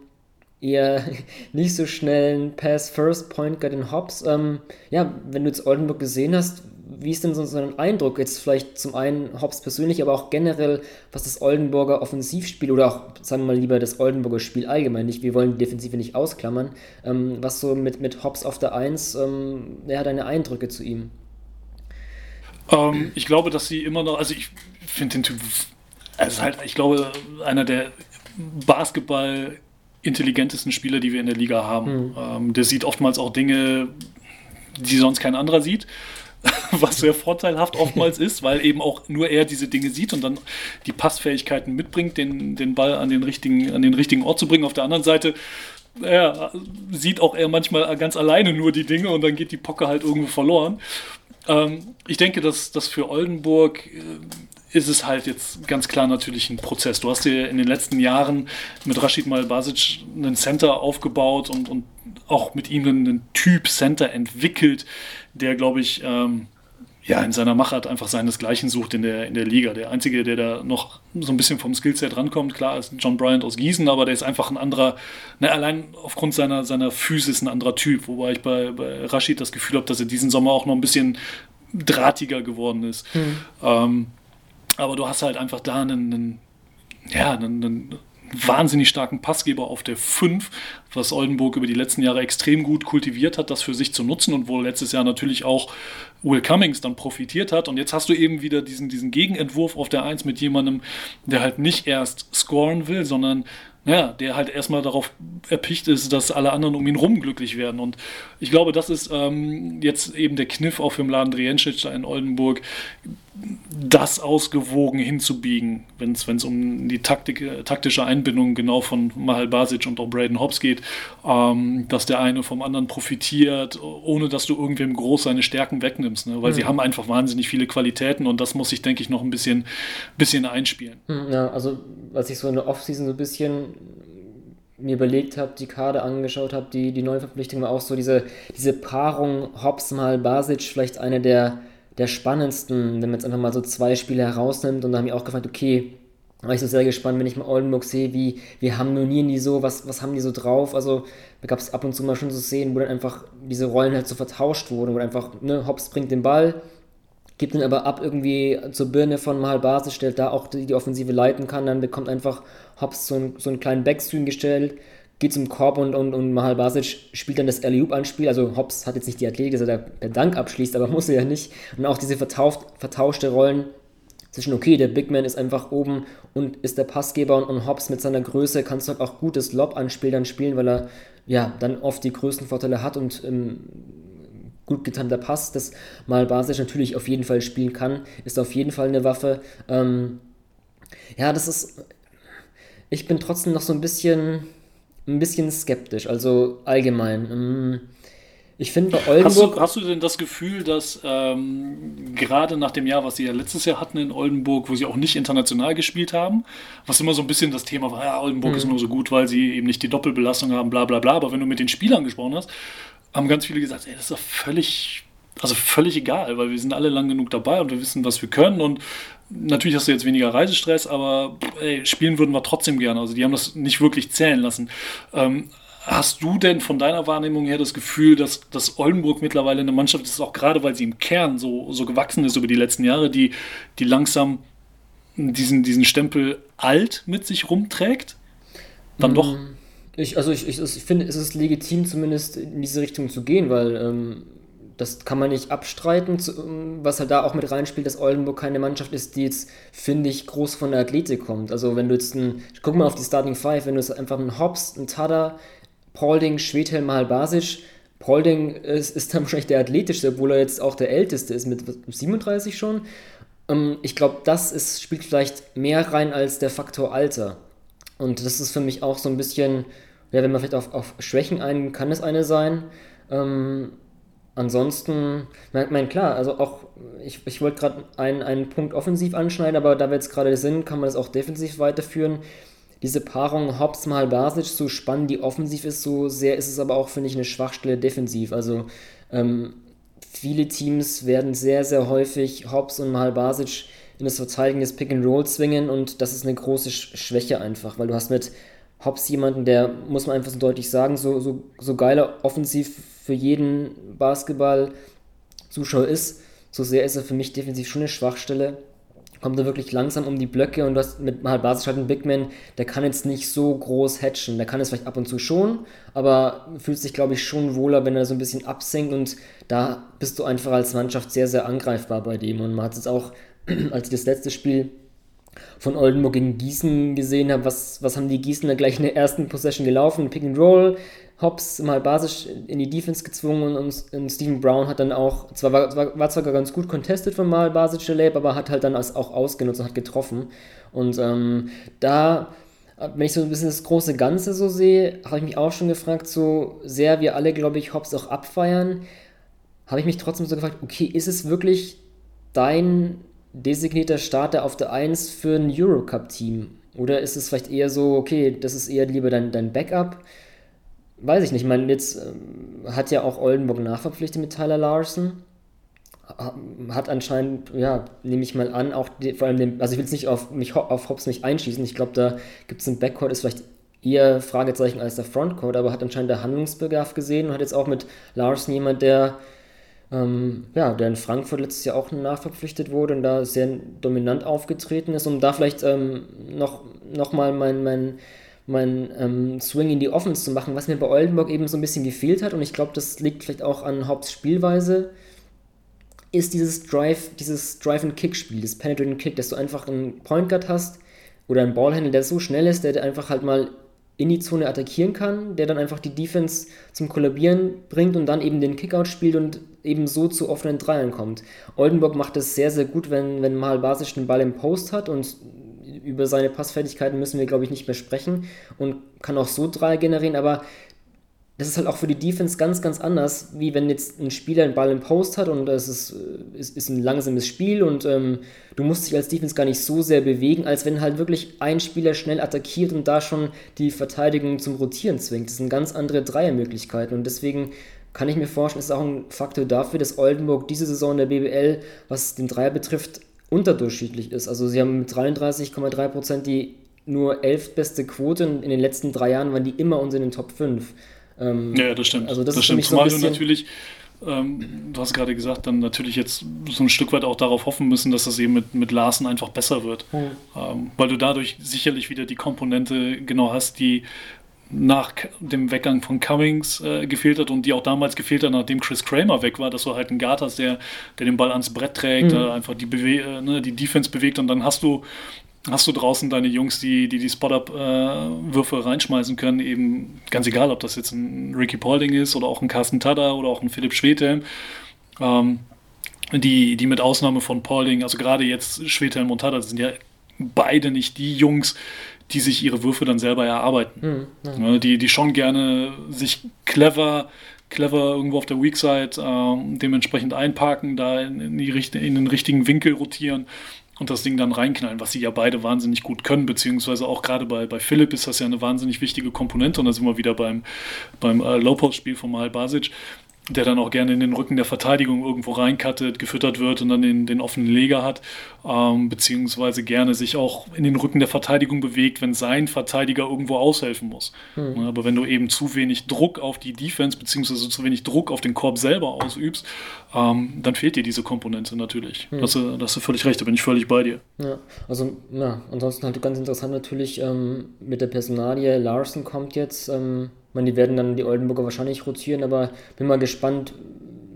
eher nicht so schnellen Pass-First Point Guard in Hobbs. Ähm, ja, wenn du jetzt Oldenburg gesehen hast, wie ist denn so, ein Eindruck jetzt vielleicht zum einen Hobbs persönlich, aber auch generell, was das Oldenburger Offensivspiel oder auch, sagen wir mal lieber, das Oldenburger Spiel allgemein nicht, wir wollen die Defensive nicht ausklammern, ähm, was so mit, mit Hobbs auf der 1, ähm, ja, deine Eindrücke zu ihm? Ähm, ich glaube, dass sie immer noch, also ich finde den Typ, also halt, ich glaube, einer der Basketball intelligentesten Spieler, die wir in der Liga haben. Mhm. Ähm, der sieht oftmals auch Dinge, die sonst kein anderer sieht. was sehr vorteilhaft oftmals ist, weil eben auch nur er diese Dinge sieht und dann die Passfähigkeiten mitbringt, den, den Ball an den, richtigen, an den richtigen Ort zu bringen. Auf der anderen Seite ja, sieht auch er manchmal ganz alleine nur die Dinge und dann geht die Pocke halt irgendwo verloren. Ähm, ich denke, dass das für Oldenburg äh, ist es halt jetzt ganz klar natürlich ein Prozess. Du hast dir in den letzten Jahren mit Rashid Malbasic einen Center aufgebaut und, und auch mit ihm einen Typ Center entwickelt, der, glaube ich, ähm, ja, in seiner Machart einfach seinesgleichen sucht in der, in der Liga. Der Einzige, der da noch so ein bisschen vom Skillset rankommt, klar, ist John Bryant aus Gießen, aber der ist einfach ein anderer, ne, allein aufgrund seiner, seiner Physis ein anderer Typ, wobei ich bei, bei Rashid das Gefühl habe, dass er diesen Sommer auch noch ein bisschen drahtiger geworden ist. Mhm. Ähm, aber du hast halt einfach da einen, einen ja, einen, einen wahnsinnig starken Passgeber auf der 5, was Oldenburg über die letzten Jahre extrem gut kultiviert hat, das für sich zu nutzen und wo letztes Jahr natürlich auch Will Cummings dann profitiert hat. Und jetzt hast du eben wieder diesen, diesen Gegenentwurf auf der 1 mit jemandem, der halt nicht erst scoren will, sondern ja, der halt erstmal darauf erpicht ist, dass alle anderen um ihn rum glücklich werden. Und ich glaube, das ist ähm, jetzt eben der Kniff auch für Mladen Drijencic in Oldenburg, das ausgewogen hinzubiegen, wenn es um die Taktik, taktische Einbindung genau von Mahal Basic und auch Braden Hobbs geht, ähm, dass der eine vom anderen profitiert, ohne dass du irgendwem groß seine Stärken wegnimmst, ne? weil mhm. sie haben einfach wahnsinnig viele Qualitäten und das muss ich, denke ich, noch ein bisschen, bisschen einspielen. Mhm, ja, also was ich so in der Offseason so ein bisschen mir überlegt habe, die Karte angeschaut habe, die, die Neuverpflichtung war auch so diese, diese Paarung Hobbs mal Basic, vielleicht eine der der spannendsten, wenn man jetzt einfach mal so zwei Spiele herausnimmt. Und da habe ich auch gefragt, okay, war ich so sehr gespannt, wenn ich mal Oldenburg sehe, wie, wie harmonieren die so, was, was haben die so drauf. Also da gab es ab und zu mal schon so Szenen, wo dann einfach diese Rollen halt so vertauscht wurden, wo einfach, ne, Hobbs bringt den Ball, gibt ihn aber ab irgendwie zur Birne von Mahal Basis, stellt da auch die, die Offensive leiten kann, dann bekommt einfach Hobbs so, ein, so einen kleinen Backstream gestellt, geht zum Korb und, und, und Mahal Basic spielt dann das Alley-Oop-Anspiel. Also Hobbs hat jetzt nicht die Athletik, dass er da per Dank abschließt, aber muss er ja nicht. Und auch diese vertauft, vertauschte Rollen zwischen, okay, der Big Man ist einfach oben und ist der Passgeber und, und Hobbs mit seiner Größe kannst du halt auch gutes Lob-Anspiel dann spielen, weil er ja dann oft die größten Vorteile hat und ähm, gut getarnter Pass, das Mahal Basic natürlich auf jeden Fall spielen kann, ist auf jeden Fall eine Waffe. Ähm, ja, das ist. Ich bin trotzdem noch so ein bisschen ein bisschen skeptisch, also allgemein. Mm. Ich finde bei Oldenburg. Hast du, hast du, denn das Gefühl, dass ähm, gerade nach dem Jahr, was sie ja letztes Jahr hatten in Oldenburg, wo sie auch nicht international gespielt haben, was immer so ein bisschen das Thema war, ja, Oldenburg mhm. ist nur so gut, weil sie eben nicht die Doppelbelastung haben, bla bla bla. Aber wenn du mit den Spielern gesprochen hast, haben ganz viele gesagt, ey, das ist doch völlig, also völlig egal, weil wir sind alle lang genug dabei und wir wissen, was wir können und natürlich hast du jetzt weniger Reisestress, aber ey, spielen würden wir trotzdem gerne. Also die haben das nicht wirklich zählen lassen. Ähm, hast du denn von deiner Wahrnehmung her das Gefühl, dass, dass Oldenburg mittlerweile eine Mannschaft ist, auch gerade weil sie im Kern so, so gewachsen ist über die letzten Jahre, die, die langsam diesen, diesen Stempel alt mit sich rumträgt? Dann doch. Mm, ich, also ich, ich, ich finde, es ist legitim, zumindest in diese Richtung zu gehen, weil ähm, das kann man nicht abstreiten, was halt da auch mit reinspielt, dass Oldenburg keine Mannschaft ist, die jetzt, finde ich, groß von der Athletik kommt. Also wenn du jetzt ein, guck mal auf die Starting Five, wenn du jetzt einfach einen Hobbs, einen Tada, Paulding, Schwedhelm, mal Basic, Paulding ist, ist dann wahrscheinlich der athletischste, obwohl er jetzt auch der älteste ist, mit 37 schon. Ähm, ich glaube, das ist, spielt vielleicht mehr rein als der Faktor Alter. Und das ist für mich auch so ein bisschen, ja, wenn man vielleicht auf, auf Schwächen ein, kann es eine sein. Ähm, Ansonsten, mein, klar, also auch, ich, ich wollte gerade einen, einen Punkt offensiv anschneiden, aber da wir jetzt gerade sind, kann man das auch defensiv weiterführen. Diese Paarung Hobbs mal Basic, so spannend die offensiv ist, so sehr ist es aber auch, finde ich, eine Schwachstelle defensiv. Also ähm, viele Teams werden sehr, sehr häufig Hobbs und mal Basic in das Verteidigen des Pick and Roll zwingen und das ist eine große Schwäche einfach, weil du hast mit Hobbs jemanden, der, muss man einfach so deutlich sagen, so, so, so geiler offensiv für jeden Basketball-Zuschauer ist, so sehr ist er für mich defensiv schon eine Schwachstelle. Kommt er wirklich langsam um die Blöcke und du hast mit halt Basis halt einen Bigman, der kann jetzt nicht so groß hatchen. Der kann es vielleicht ab und zu schon, aber fühlt sich, glaube ich, schon wohler, wenn er so ein bisschen absinkt und da bist du einfach als Mannschaft sehr, sehr angreifbar bei dem. Und man hat es jetzt auch, als ich das letzte Spiel von Oldenburg gegen Gießen gesehen habe, was, was haben die Gießener gleich in der ersten Possession gelaufen? Pick and Roll, Hobbs mal basisch in die Defense gezwungen und, und Stephen Brown hat dann auch, zwar war, war, war zwar ganz gut contested von mal Basic Lab, aber hat halt dann auch ausgenutzt und hat getroffen. Und ähm, da, wenn ich so ein bisschen das große Ganze so sehe, habe ich mich auch schon gefragt, so sehr wir alle, glaube ich, Hobbs auch abfeiern, habe ich mich trotzdem so gefragt, okay, ist es wirklich dein designierter Starter auf der 1 für ein Eurocup-Team? Oder ist es vielleicht eher so, okay, das ist eher lieber dein, dein Backup? Weiß ich nicht, ich meine, jetzt ähm, hat ja auch Oldenburg nachverpflichtet mit Tyler Larson. hat anscheinend, ja, nehme ich mal an, auch die, vor allem den, also ich will jetzt nicht auf mich auf Hobbs nicht einschießen. Ich glaube, da gibt es ein Backcourt, ist vielleicht eher Fragezeichen als der Frontcourt, aber hat anscheinend der Handlungsbedarf gesehen und hat jetzt auch mit Larsen jemand, der ähm, ja, der in Frankfurt letztes Jahr auch nachverpflichtet wurde und da sehr dominant aufgetreten ist, um da vielleicht ähm, noch, noch mal mein, mein, mein ähm, Swing in die Offense zu machen, was mir bei Oldenburg eben so ein bisschen gefehlt hat und ich glaube, das liegt vielleicht auch an Haupts Spielweise, ist dieses Drive, dieses Drive-and-Kick-Spiel, das Penetrating Kick, dass du einfach einen Point Guard hast oder einen Ballhändler, der so schnell ist, der einfach halt mal in die Zone attackieren kann, der dann einfach die Defense zum Kollabieren bringt und dann eben den Kickout spielt und eben so zu offenen Dreiern kommt. Oldenburg macht es sehr, sehr gut, wenn, wenn mal Basic den Ball im Post hat und über seine Passfertigkeiten müssen wir, glaube ich, nicht mehr sprechen und kann auch so Dreier generieren, aber das ist halt auch für die Defense ganz, ganz anders, wie wenn jetzt ein Spieler einen Ball im Post hat und es ist, ist, ist ein langsames Spiel und ähm, du musst dich als Defense gar nicht so sehr bewegen, als wenn halt wirklich ein Spieler schnell attackiert und da schon die Verteidigung zum Rotieren zwingt. Das sind ganz andere Dreiermöglichkeiten und deswegen kann ich mir vorstellen, ist auch ein Faktor dafür, dass Oldenburg diese Saison der BBL, was den Dreier betrifft, unterdurchschnittlich ist. Also sie haben mit 33,3% die nur elf beste Quote und in den letzten drei Jahren waren die immer unter den Top 5. Ähm, ja, das stimmt. Also das, das stimmt. Zumal so du natürlich, ähm, du hast gerade gesagt, dann natürlich jetzt so ein Stück weit auch darauf hoffen müssen, dass das eben mit, mit Larsen einfach besser wird. Mhm. Ähm, weil du dadurch sicherlich wieder die Komponente genau hast, die nach dem Weggang von Cummings äh, gefehlt hat und die auch damals gefehlt hat, nachdem Chris Kramer weg war, dass du halt einen Guard hast, der, der den Ball ans Brett trägt, mhm. äh, einfach die, Bewe äh, ne, die Defense bewegt. Und dann hast du hast du draußen deine Jungs, die die, die Spot-Up-Würfe reinschmeißen können, eben ganz egal, ob das jetzt ein Ricky Paulding ist oder auch ein Carsten Tada oder auch ein Philipp Schwedhelm, ähm, die, die mit Ausnahme von Paulding, also gerade jetzt Schwedhelm und Tada, sind ja beide nicht die Jungs, die sich ihre Würfe dann selber erarbeiten. Mhm, ja. die, die schon gerne sich clever clever irgendwo auf der Weak Side äh, dementsprechend einparken, da in, in, die, in den richtigen Winkel rotieren und das Ding dann reinknallen, was sie ja beide wahnsinnig gut können, beziehungsweise auch gerade bei, bei Philipp ist das ja eine wahnsinnig wichtige Komponente und da sind wir wieder beim, beim äh, Low-Post-Spiel von Mal Basic der dann auch gerne in den Rücken der Verteidigung irgendwo reinkattet, gefüttert wird und dann den, den offenen Leger hat, ähm, beziehungsweise gerne sich auch in den Rücken der Verteidigung bewegt, wenn sein Verteidiger irgendwo aushelfen muss. Mhm. Aber wenn du eben zu wenig Druck auf die Defense, beziehungsweise zu wenig Druck auf den Korb selber ausübst, ähm, dann fehlt dir diese Komponente natürlich. Mhm. Das, das hast du völlig recht, da bin ich völlig bei dir. Ja, also, ja, ansonsten halt ganz interessant natürlich ähm, mit der Personalie, Larsen kommt jetzt, ähm, meine, die werden dann die Oldenburger wahrscheinlich rotieren, aber bin mal gespannt,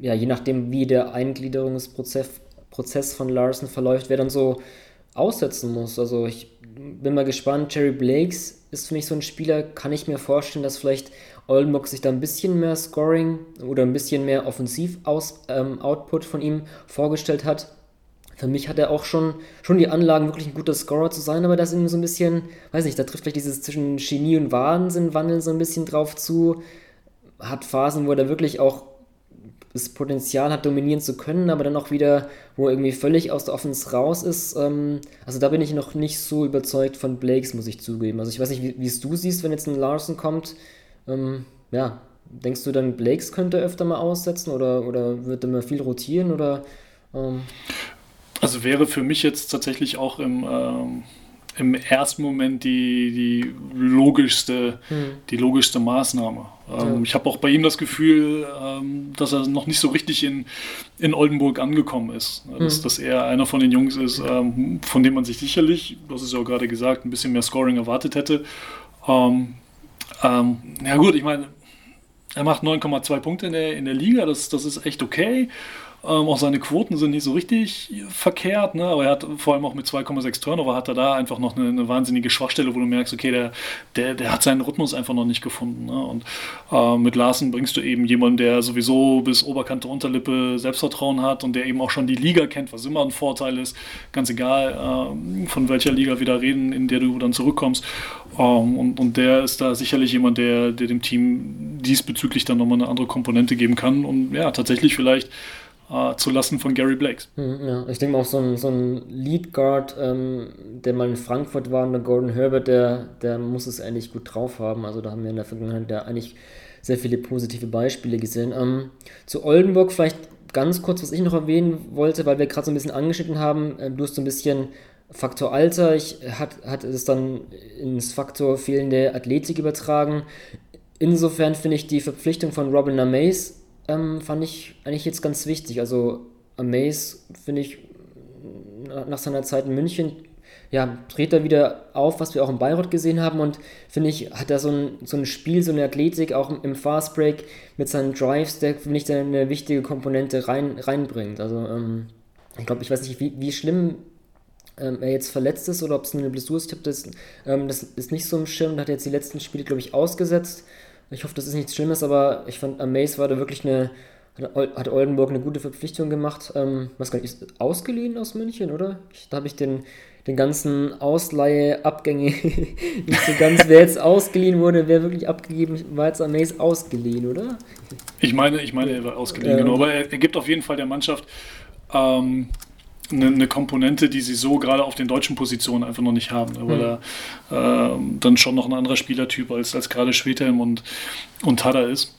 ja, je nachdem, wie der Eingliederungsprozess Prozess von Larsen verläuft, wer dann so aussetzen muss. Also ich bin mal gespannt. Jerry Blakes ist für mich so ein Spieler, kann ich mir vorstellen, dass vielleicht Oldenburg sich da ein bisschen mehr Scoring oder ein bisschen mehr Offensiv-Output ähm, von ihm vorgestellt hat. Für mich hat er auch schon, schon die Anlagen, wirklich ein guter Scorer zu sein, aber da ist so ein bisschen, weiß nicht, da trifft vielleicht dieses zwischen Genie und Wahnsinn wandeln so ein bisschen drauf zu. Hat Phasen, wo er wirklich auch das Potenzial hat, dominieren zu können, aber dann auch wieder, wo er irgendwie völlig aus der Offense raus ist. Ähm, also da bin ich noch nicht so überzeugt von Blakes, muss ich zugeben. Also ich weiß nicht, wie es du siehst, wenn jetzt ein Larson kommt. Ähm, ja, denkst du dann, Blakes könnte öfter mal aussetzen oder, oder wird er mal viel rotieren oder... Ähm also wäre für mich jetzt tatsächlich auch im, ähm, im ersten Moment die, die logischste, hm. die logischste Maßnahme. Ähm, ja. Ich habe auch bei ihm das Gefühl, ähm, dass er noch nicht so richtig in, in Oldenburg angekommen ist. Dass, hm. dass er einer von den Jungs ist, ähm, von dem man sich sicherlich, das ist ja auch gerade gesagt, ein bisschen mehr Scoring erwartet hätte. Ähm, ähm, ja gut, ich meine, er macht 9,2 Punkte in der, in der Liga, das, das ist echt okay. Ähm, auch seine Quoten sind nicht so richtig verkehrt, ne? aber er hat vor allem auch mit 2,6 Turnover hat er da einfach noch eine, eine, wahnsinnige Schwachstelle, wo du merkst, okay, der, der, der hat seinen Rhythmus einfach noch nicht gefunden. Ne? Und äh, mit Larsen bringst du eben jemanden, der sowieso bis Oberkante Unterlippe Selbstvertrauen hat und der eben auch schon die Liga kennt, was immer ein Vorteil ist, ganz egal äh, von welcher Liga wir da reden, in der du dann zurückkommst. Ähm, und, und der ist da sicherlich jemand, der, der dem Team diesbezüglich dann nochmal eine andere Komponente geben kann und ja, tatsächlich vielleicht äh, zu Lasten von Gary Blakes. Hm, ja, ich denke auch so ein, so ein Lead Guard, ähm, der mal in Frankfurt war, der Gordon Herbert, der, der muss es eigentlich gut drauf haben. Also da haben wir in der Vergangenheit ja eigentlich sehr viele positive Beispiele gesehen. Ähm, zu Oldenburg vielleicht ganz kurz, was ich noch erwähnen wollte, weil wir gerade so ein bisschen angeschnitten haben, äh, du hast so ein bisschen Faktor Alter, ich hat, hat es dann ins Faktor fehlende Athletik übertragen. Insofern finde ich die Verpflichtung von Robin Amaze ähm, fand ich eigentlich jetzt ganz wichtig. Also Amaze finde ich nach seiner Zeit in München ja, dreht er wieder auf, was wir auch in Bayreuth gesehen haben und finde ich, hat er so ein, so ein Spiel, so eine Athletik auch im Fastbreak mit seinen Drives, der finde ich eine wichtige Komponente rein, reinbringt. Also ähm, ich glaube, ich weiß nicht, wie, wie schlimm ähm, er jetzt verletzt ist oder ob es eine Blessur ist. Ich habe das, ähm, das ist nicht so im Schirm, da hat er jetzt die letzten Spiele, glaube ich, ausgesetzt. Ich hoffe, das ist nichts Schlimmes, aber ich fand, Amaze war da wirklich eine, hat Oldenburg eine gute Verpflichtung gemacht. Ähm, was gar nicht, ist ausgeliehen aus München, oder? Ich, da habe ich den, den ganzen Ausleihe, Abgänge nicht so ganz, wer jetzt ausgeliehen wurde, wer wirklich abgegeben war jetzt Amaze ausgeliehen, oder? Ich meine, ich meine, er war ausgeliehen, ähm, genau. Aber er, er, gibt auf jeden Fall der Mannschaft ähm, eine, eine, Komponente, die sie so gerade auf den deutschen Positionen einfach noch nicht haben, ne? weil mhm. er äh, dann schon noch ein anderer Spielertyp als, als gerade Schwedhelm und, und Tada ist.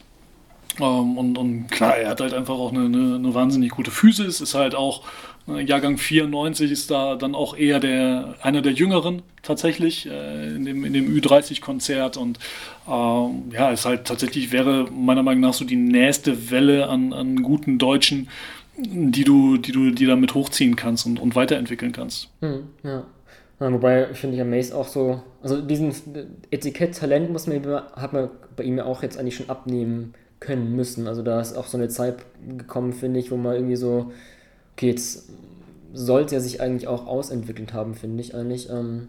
Ähm, und, und klar, er hat halt einfach auch eine, eine, eine wahnsinnig gute Physis, ist halt auch äh, Jahrgang 94 ist da dann auch eher der einer der Jüngeren tatsächlich äh, in dem, in dem Ü30-Konzert und ähm, ja, ist halt tatsächlich wäre meiner Meinung nach so die nächste Welle an, an guten Deutschen, die du, die du die damit hochziehen kannst und, und weiterentwickeln kannst. Hm, ja. ja. Wobei finde ich Amaze auch so, also diesen Etikett Talent muss man, hat man bei ihm ja auch jetzt eigentlich schon abnehmen können müssen. Also da ist auch so eine Zeit gekommen, finde ich, wo man irgendwie so, okay, jetzt sollte er sich eigentlich auch ausentwickelt haben, finde ich eigentlich. Ähm,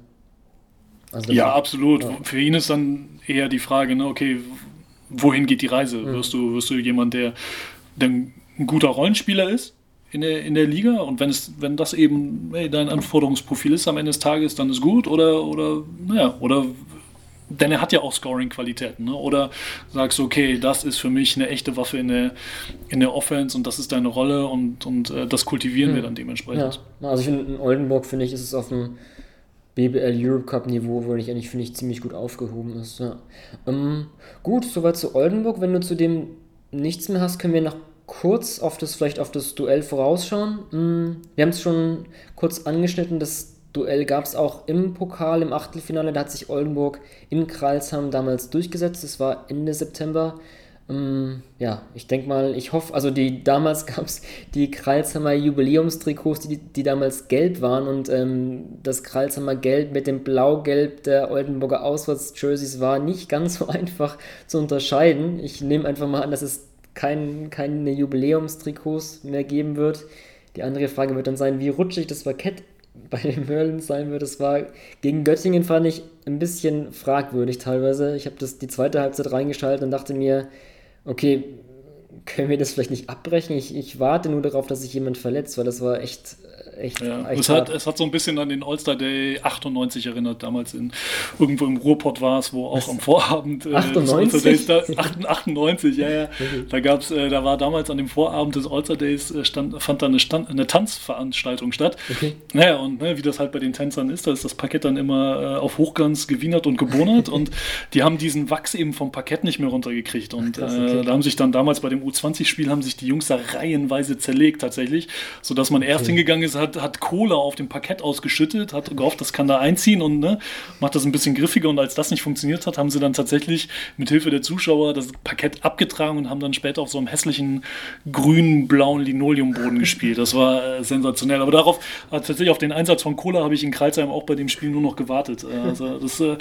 also ja, absolut. Ja. Für ihn ist dann eher die Frage, ne, okay, wohin geht die Reise? Mhm. Wirst, du, wirst du jemand, der, der ein guter Rollenspieler ist in der, in der Liga und wenn, es, wenn das eben hey, dein Anforderungsprofil ist am Ende des Tages, dann ist gut oder, oder, naja, oder denn er hat ja auch Scoring-Qualitäten, ne? Oder sagst du, okay, das ist für mich eine echte Waffe in der, in der Offense und das ist deine Rolle und, und äh, das kultivieren hm. wir dann dementsprechend. Ja. Also ich finde, in Oldenburg finde ich, ist es auf dem BBL Europe Cup Niveau, wo ich eigentlich finde ich ziemlich gut aufgehoben ist. Ja. Ähm, gut, soweit zu Oldenburg. Wenn du zu dem nichts mehr hast, können wir noch kurz auf das vielleicht auf das Duell vorausschauen. Hm, wir haben es schon kurz angeschnitten, das Duell gab es auch im Pokal, im Achtelfinale. Da hat sich Oldenburg in Kralsheim damals durchgesetzt. Das war Ende September. Ähm, ja, ich denke mal, ich hoffe, also die damals gab es die Kralsheimer Jubiläumstrikots, die, die damals gelb waren und ähm, das Kralsheimer Gelb mit dem Blau-Gelb der Oldenburger Auswärts-Jerseys war nicht ganz so einfach zu unterscheiden. Ich nehme einfach mal an, dass es kein, keine Jubiläumstrikots mehr geben wird. Die andere Frage wird dann sein, wie rutschig das Parkett bei den Merlins sein wird. Das war gegen Göttingen fand ich ein bisschen fragwürdig teilweise. Ich habe das die zweite Halbzeit reingeschaltet und dachte mir, okay, können wir das vielleicht nicht abbrechen? Ich, ich warte nur darauf, dass sich jemand verletzt, weil das war echt echt. Ja, echt es, hat, es hat so ein bisschen an den All-Star Day 98 erinnert, damals in irgendwo im Ruhrpott war es, wo auch Was? am Vorabend äh, 98? Da, 98, ja, ja. Da gab's, äh, da war damals an dem Vorabend des All-Star Days äh, stand, fand da eine, stand, eine Tanzveranstaltung statt. Okay. Naja, und ne, wie das halt bei den Tänzern ist, da ist das Parkett dann immer äh, auf Hochglanz gewienert und gebonert und die haben diesen Wachs eben vom Parkett nicht mehr runtergekriegt. Und Ach, krass, okay. Äh, da haben sich dann damals bei dem U20-Spiel haben sich die Jungs da reihenweise zerlegt tatsächlich, sodass man erst okay. hingegangen ist, hat, hat Cola auf dem Parkett ausgeschüttet, hat gehofft, das kann da einziehen und ne, macht das ein bisschen griffiger. Und als das nicht funktioniert hat, haben sie dann tatsächlich mit Hilfe der Zuschauer das Parkett abgetragen und haben dann später auf so einem hässlichen grünen, blauen Linoleumboden gespielt. Das war äh, sensationell. Aber darauf, äh, tatsächlich auf den Einsatz von Cola habe ich in Kreuzheim auch bei dem Spiel nur noch gewartet. Äh, also, das, äh,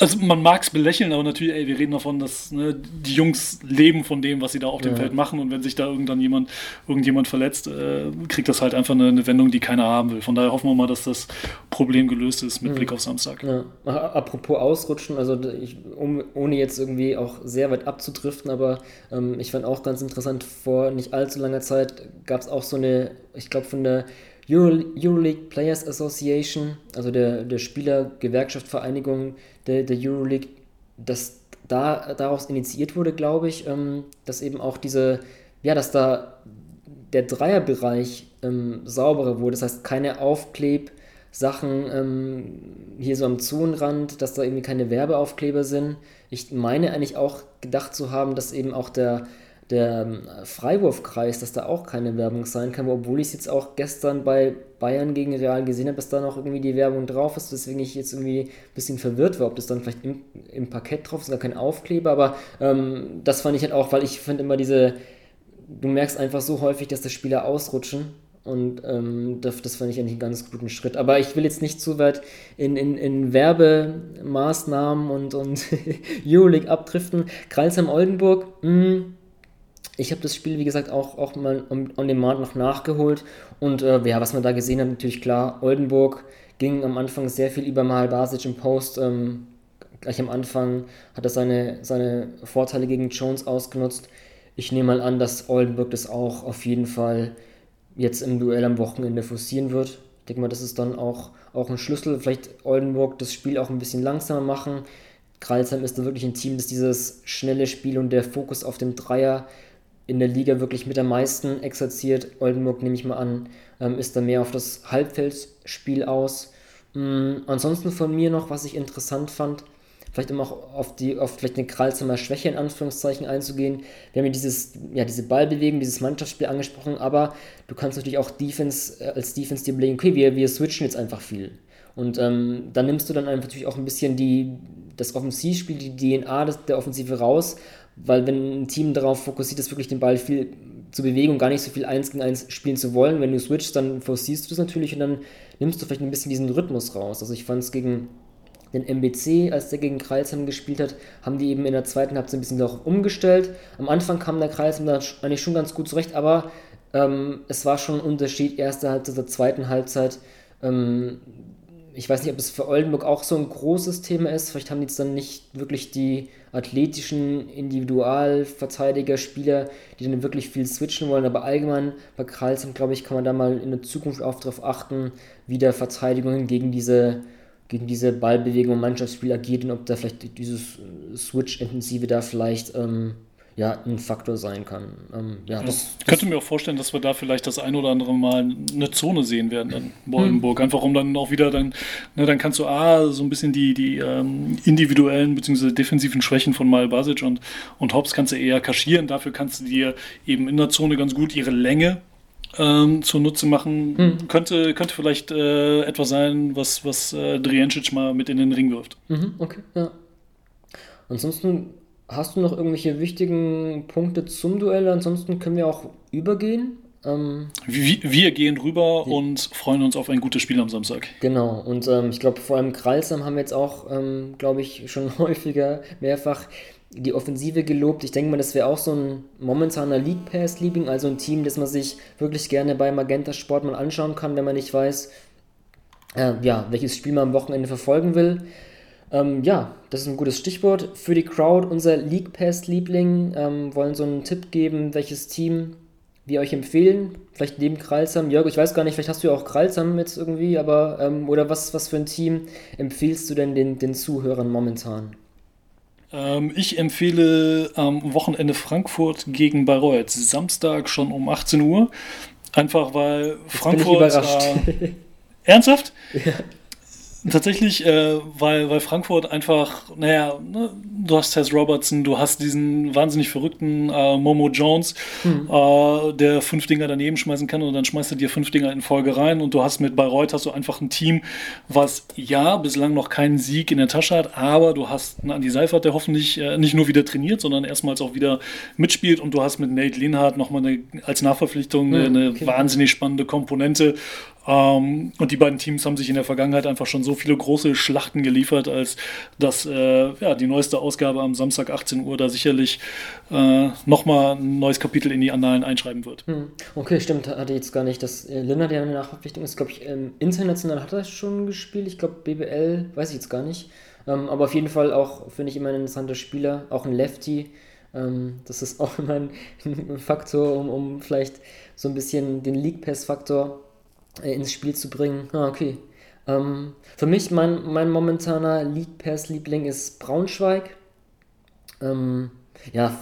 also man mag es belächeln, aber natürlich, ey, wir reden davon, dass ne, die Jungs leben von dem, was sie da auf dem ja. Feld machen. Und wenn sich da irgendwann jemand, irgendjemand verletzt, äh, kriegt das halt einfach eine, eine Wendung, die keiner haben will. Von daher hoffen wir mal, dass das Problem gelöst ist mit mhm. Blick auf Samstag. Ja. Apropos Ausrutschen, also ich, um, ohne jetzt irgendwie auch sehr weit abzudriften, aber ähm, ich fand auch ganz interessant, vor nicht allzu langer Zeit gab es auch so eine, ich glaube von der Euro, Euroleague Players Association, also der, der Spielergewerkschaftvereinigung der, der Euroleague, dass da daraus initiiert wurde, glaube ich, ähm, dass eben auch diese, ja, dass da der Dreierbereich ähm, sauberer wurde. Das heißt, keine Aufklebsachen ähm, hier so am Zonenrand, dass da irgendwie keine Werbeaufkleber sind. Ich meine eigentlich auch gedacht zu haben, dass eben auch der der ähm, Freiwurfkreis, dass da auch keine Werbung sein kann, obwohl ich es jetzt auch gestern bei Bayern gegen Real gesehen habe, dass da noch irgendwie die Werbung drauf ist, deswegen ich jetzt irgendwie ein bisschen verwirrt war, ob das dann vielleicht im, im Parkett drauf ist, gar kein Aufkleber, aber ähm, das fand ich halt auch, weil ich finde immer diese, du merkst einfach so häufig, dass die Spieler ausrutschen und ähm, das, das fand ich eigentlich einen ganz guten Schritt. Aber ich will jetzt nicht zu weit in, in, in Werbemaßnahmen und, und Euroleague abdriften. Kreilsheim-Oldenburg, mh, ich habe das Spiel, wie gesagt, auch, auch mal on, on demand noch nachgeholt. Und äh, ja, was man da gesehen hat, natürlich klar, Oldenburg ging am Anfang sehr viel über Mahal Basic im Post. Ähm, gleich am Anfang hat er seine, seine Vorteile gegen Jones ausgenutzt. Ich nehme mal an, dass Oldenburg das auch auf jeden Fall jetzt im Duell am Wochenende forcieren wird. Ich denke mal, das ist dann auch, auch ein Schlüssel. Vielleicht Oldenburg das Spiel auch ein bisschen langsamer machen. Kralsheim ist da wirklich ein Team, das dieses schnelle Spiel und der Fokus auf dem Dreier in der Liga wirklich mit am meisten exerziert. Oldenburg, nehme ich mal an, ähm, ist da mehr auf das Halbfeldspiel aus. Mhm, ansonsten von mir noch, was ich interessant fand, vielleicht um auch auf die, auf vielleicht eine Kralsheimer Schwäche in Anführungszeichen einzugehen. Wir haben ja dieses, ja, diese Ballbewegung, dieses Mannschaftsspiel angesprochen, aber du kannst natürlich auch Defense, äh, als Defense dir überlegen, okay, wir, wir switchen jetzt einfach viel. Und ähm, dann nimmst du dann einfach natürlich auch ein bisschen die, das Offensivspiel, die DNA des, der Offensive raus, weil wenn ein Team darauf fokussiert ist, wirklich den Ball viel zu bewegen und gar nicht so viel 1 gegen 1 spielen zu wollen, wenn du switchst, dann forcierst du das natürlich und dann nimmst du vielleicht ein bisschen diesen Rhythmus raus. Also ich fand es gegen den MBC, als der gegen Kreilsheim gespielt hat, haben die eben in der zweiten Halbzeit ein bisschen auch umgestellt. Am Anfang kam der Kreilsheim da eigentlich schon ganz gut zurecht, aber ähm, es war schon ein Unterschied, erste Halbzeit zur zweiten Halbzeit. Ähm, ich weiß nicht, ob es für Oldenburg auch so ein großes Thema ist. Vielleicht haben die jetzt dann nicht wirklich die athletischen Individualverteidiger, Spieler, die dann wirklich viel switchen wollen. Aber allgemein bei Karlsson, glaube ich, kann man da mal in der Zukunft auch darauf achten, wie der Verteidigungen gegen diese, gegen diese Ballbewegung Mannschaftsspiel agiert und ob da vielleicht dieses Switch-Intensive da vielleicht ähm, ja, ein Faktor sein kann. Ähm, ja, das, ich könnte mir auch vorstellen, dass wir da vielleicht das ein oder andere Mal eine Zone sehen werden in Boldenburg. Hm. Einfach um dann auch wieder dann, ne, dann kannst du A, so ein bisschen die, die ähm, individuellen bzw. defensiven Schwächen von Mal Basic und, und Hobbs kannst du eher kaschieren. Dafür kannst du dir eben in der Zone ganz gut ihre Länge ähm, zunutze machen. Hm. Könnte, könnte vielleicht äh, etwas sein, was, was äh, Drijancic mal mit in den Ring wirft. Mhm, okay, ja. Ansonsten Hast du noch irgendwelche wichtigen Punkte zum Duell? Ansonsten können wir auch übergehen. Ähm, wir, wir, gehen rüber die, und freuen uns auf ein gutes Spiel am Samstag. Genau, und ähm, ich glaube, vor allem Kralsam haben wir jetzt auch, ähm, glaube ich, schon häufiger mehrfach die Offensive gelobt. Ich denke mal, das wäre auch so ein momentaner League Pass-Liebling, also ein Team, das man sich wirklich gerne bei Magenta Sport mal anschauen kann, wenn man nicht weiß, äh, ja, welches Spiel man am Wochenende verfolgen will. Ähm, ja, das ist ein gutes Stichwort für die Crowd. Unser League Pass-Liebling ähm, wollen so einen Tipp geben, welches Team wir euch empfehlen. Vielleicht neben Kralsam. Jörg, ich weiß gar nicht, vielleicht hast du ja auch Kralsam jetzt irgendwie, aber ähm, oder was, was für ein Team empfiehlst du denn den, den Zuhörern momentan? Ähm, ich empfehle am Wochenende Frankfurt gegen Bayreuth. Samstag schon um 18 Uhr. Einfach weil Frankfurt. Äh, ernsthaft? Ja. Tatsächlich, äh, weil, weil Frankfurt einfach, naja, ne, du hast Tess Robertson, du hast diesen wahnsinnig verrückten äh, Momo Jones, mhm. äh, der fünf Dinger daneben schmeißen kann und dann schmeißt er dir fünf Dinger in Folge rein und du hast mit Bayreuth hast du einfach ein Team, was ja bislang noch keinen Sieg in der Tasche hat, aber du hast einen Andi Seifert, der hoffentlich äh, nicht nur wieder trainiert, sondern erstmals auch wieder mitspielt und du hast mit Nate Linhardt nochmal eine, als Nachverpflichtung mhm, eine okay. wahnsinnig spannende Komponente ähm, und die beiden Teams haben sich in der Vergangenheit einfach schon so viele große Schlachten geliefert, als dass äh, ja, die neueste Ausgabe am Samstag 18 Uhr da sicherlich äh, nochmal ein neues Kapitel in die Annalen einschreiben wird. Hm. Okay, stimmt, hatte ich jetzt gar nicht. Dass äh, Lindner, der eine Nachverpflichtung ist, glaube ich, ähm, international hat er schon gespielt. Ich glaube, BBL, weiß ich jetzt gar nicht. Ähm, aber auf jeden Fall auch, finde ich, immer ein interessanter Spieler, auch ein Lefty. Ähm, das ist auch immer ein, ein Faktor, um, um vielleicht so ein bisschen den League Pass-Faktor ins Spiel zu bringen. Ah, okay. Ähm, für mich, mein, mein momentaner League Pass-Liebling ist Braunschweig. Ähm, ja,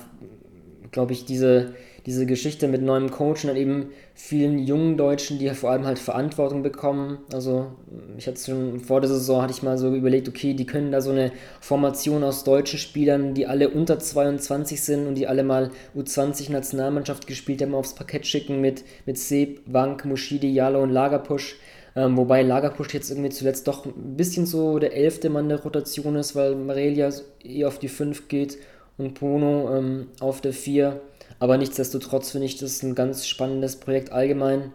glaube ich, diese, diese Geschichte mit neuem Coach und dann eben vielen jungen Deutschen, die vor allem halt Verantwortung bekommen. Also ich hatte schon vor der Saison, hatte ich mal so überlegt, okay, die können da so eine Formation aus deutschen Spielern, die alle unter 22 sind und die alle mal U20-Nationalmannschaft gespielt haben, aufs Parkett schicken mit, mit Seb, Wank, Mushidi, Jalo und Lagerpusch. Ähm, wobei Lagerpusch jetzt irgendwie zuletzt doch ein bisschen so der elfte Mann der Rotation ist, weil Marelia eh auf die 5 geht und Bruno ähm, auf der 4. Aber nichtsdestotrotz finde ich das ein ganz spannendes Projekt allgemein.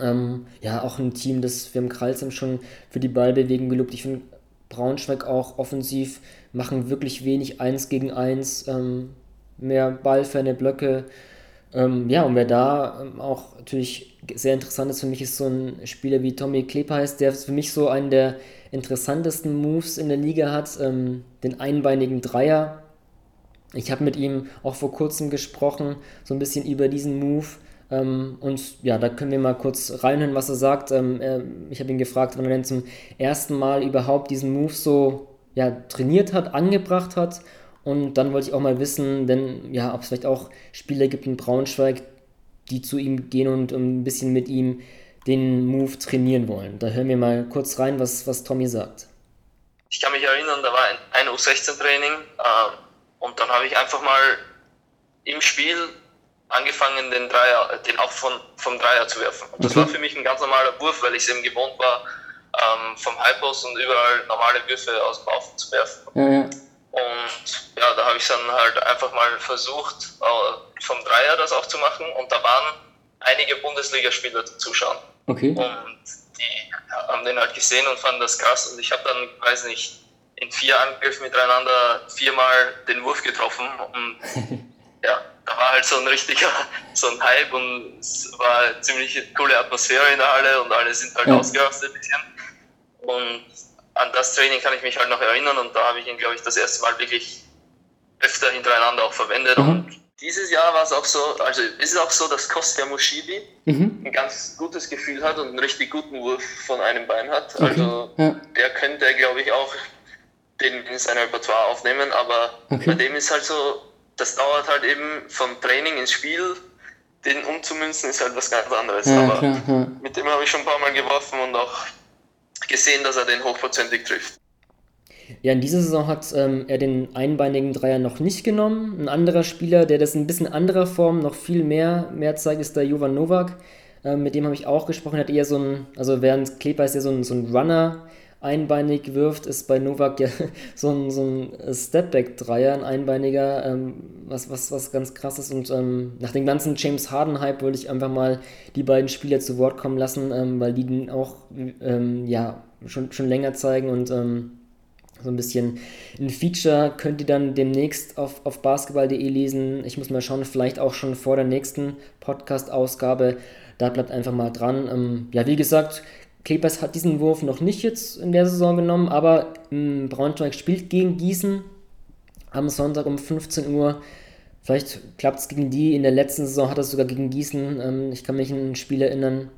Ähm, ja, auch ein Team, das wir im Kralsheim schon für die Ballbewegung gelobt. Ich finde Braunschweig auch offensiv machen wirklich wenig 1 gegen 1, ähm, mehr ballferne Blöcke. Ähm, ja, und wer da ähm, auch natürlich sehr interessant ist für mich, ist so ein Spieler wie Tommy Klepeis, der für mich so einen der interessantesten Moves in der Liga hat, ähm, den einbeinigen Dreier. Ich habe mit ihm auch vor kurzem gesprochen, so ein bisschen über diesen Move. Ähm, und ja, da können wir mal kurz reinhören, was er sagt. Ähm, er, ich habe ihn gefragt, wann er denn zum ersten Mal überhaupt diesen Move so ja, trainiert hat, angebracht hat. Und dann wollte ich auch mal wissen, denn ja, ob es vielleicht auch Spieler gibt in Braunschweig, die zu ihm gehen und ein bisschen mit ihm den Move trainieren wollen. Da hören wir mal kurz rein, was, was Tommy sagt. Ich kann mich erinnern, da war ein, ein U16-Training. Äh, und dann habe ich einfach mal im Spiel angefangen, den Dreier, den auch von, vom Dreier zu werfen. Und das mhm. war für mich ein ganz normaler Wurf, weil ich es eben gewohnt war, ähm, vom Highpost und überall normale Würfe aus dem Laufen zu werfen. Mhm. Und ja, da habe ich dann halt einfach mal versucht, äh, vom Dreier das auch zu machen. Und da waren einige Bundesligaspieler zuschauen. Okay. Und die haben den halt gesehen und fanden das krass. Und ich habe dann, weiß nicht, in vier Angriffen miteinander viermal den Wurf getroffen und ja, da war halt so ein richtiger, so ein Hype und es war eine ziemlich coole Atmosphäre in der Halle und alle sind halt ja. ausgerastet ein bisschen. Und an das Training kann ich mich halt noch erinnern und da habe ich ihn, glaube ich, das erste Mal wirklich öfter hintereinander auch verwendet. Mhm. Und dieses Jahr war es auch so, also ist es auch so, dass Kostja Mushibi mhm. ein ganz gutes Gefühl hat und einen richtig guten Wurf von einem Bein hat. Okay. Also ja. der könnte, glaube ich, auch den in sein Repertoire aufnehmen, aber okay. bei dem ist halt so, das dauert halt eben vom Training ins Spiel, den umzumünzen ist halt was ganz anderes. Ja, aber klar, ja. mit dem habe ich schon ein paar Mal geworfen und auch gesehen, dass er den hochprozentig trifft. Ja, in dieser Saison hat ähm, er den einbeinigen Dreier noch nicht genommen. Ein anderer Spieler, der das in ein bisschen anderer Form noch viel mehr, mehr zeigt, ist der Jovan Novak. Ähm, mit dem habe ich auch gesprochen. Er hat eher so ein, also während Kleber ist ja so ein, so ein Runner, einbeinig wirft, ist bei Novak ja so ein, so ein Stepback-Dreier, ein einbeiniger, ähm, was, was, was ganz krass ist. Und ähm, nach dem ganzen James Harden-Hype wollte ich einfach mal die beiden Spieler zu Wort kommen lassen, ähm, weil die den auch ähm, ja, schon, schon länger zeigen und ähm, so ein bisschen ein Feature könnt ihr dann demnächst auf, auf basketball.de lesen. Ich muss mal schauen, vielleicht auch schon vor der nächsten Podcast-Ausgabe. Da bleibt einfach mal dran. Ähm, ja, wie gesagt, Clippers hat diesen Wurf noch nicht jetzt in der Saison genommen, aber ähm, Braunschweig spielt gegen Gießen am Sonntag um 15 Uhr. Vielleicht klappt es gegen die. In der letzten Saison hat er sogar gegen Gießen, ähm, ich kann mich an ein Spiel erinnern,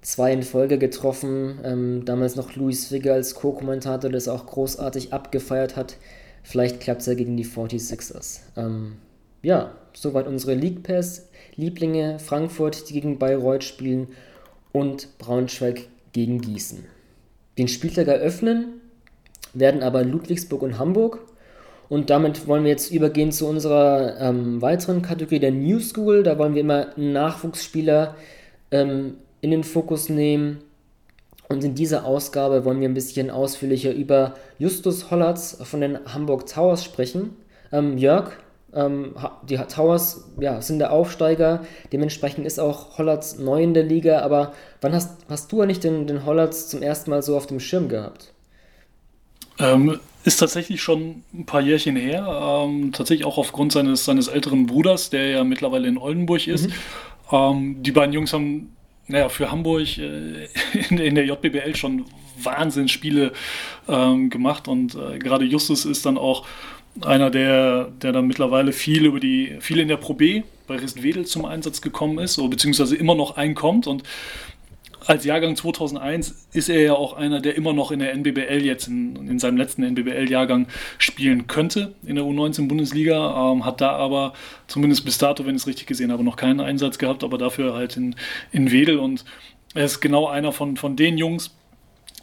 zwei in Folge getroffen. Ähm, damals noch Luis Figge als Co-Kommentator, der es auch großartig abgefeiert hat. Vielleicht klappt es ja gegen die 46ers. Ähm, ja, soweit unsere League Pass. Lieblinge Frankfurt, die gegen Bayreuth spielen und Braunschweig gegen Gießen. Den Spieltag eröffnen werden aber Ludwigsburg und Hamburg. Und damit wollen wir jetzt übergehen zu unserer ähm, weiteren Kategorie der New School. Da wollen wir immer Nachwuchsspieler ähm, in den Fokus nehmen. Und in dieser Ausgabe wollen wir ein bisschen ausführlicher über Justus Hollatz von den Hamburg Towers sprechen. Ähm, Jörg, ähm, die Towers ja, sind der Aufsteiger, dementsprechend ist auch Hollatz neu in der Liga, aber wann hast, hast du eigentlich den, den Hollatz zum ersten Mal so auf dem Schirm gehabt? Ähm, ist tatsächlich schon ein paar Jährchen her, ähm, tatsächlich auch aufgrund seines, seines älteren Bruders, der ja mittlerweile in Oldenburg ist. Mhm. Ähm, die beiden Jungs haben naja, für Hamburg äh, in, in, der JBBL schon Wahnsinnsspiele ähm, gemacht und äh, gerade Justus ist dann auch einer, der, der dann mittlerweile viel über die, viel in der Pro B bei Ristenwedel zum Einsatz gekommen ist, oder beziehungsweise immer noch einkommt. Und als Jahrgang 2001 ist er ja auch einer, der immer noch in der NBBL jetzt in, in seinem letzten NBBL-Jahrgang spielen könnte in der U19-Bundesliga, ähm, hat da aber zumindest bis dato, wenn ich es richtig gesehen habe, noch keinen Einsatz gehabt, aber dafür halt in, in Wedel. Und er ist genau einer von, von den Jungs,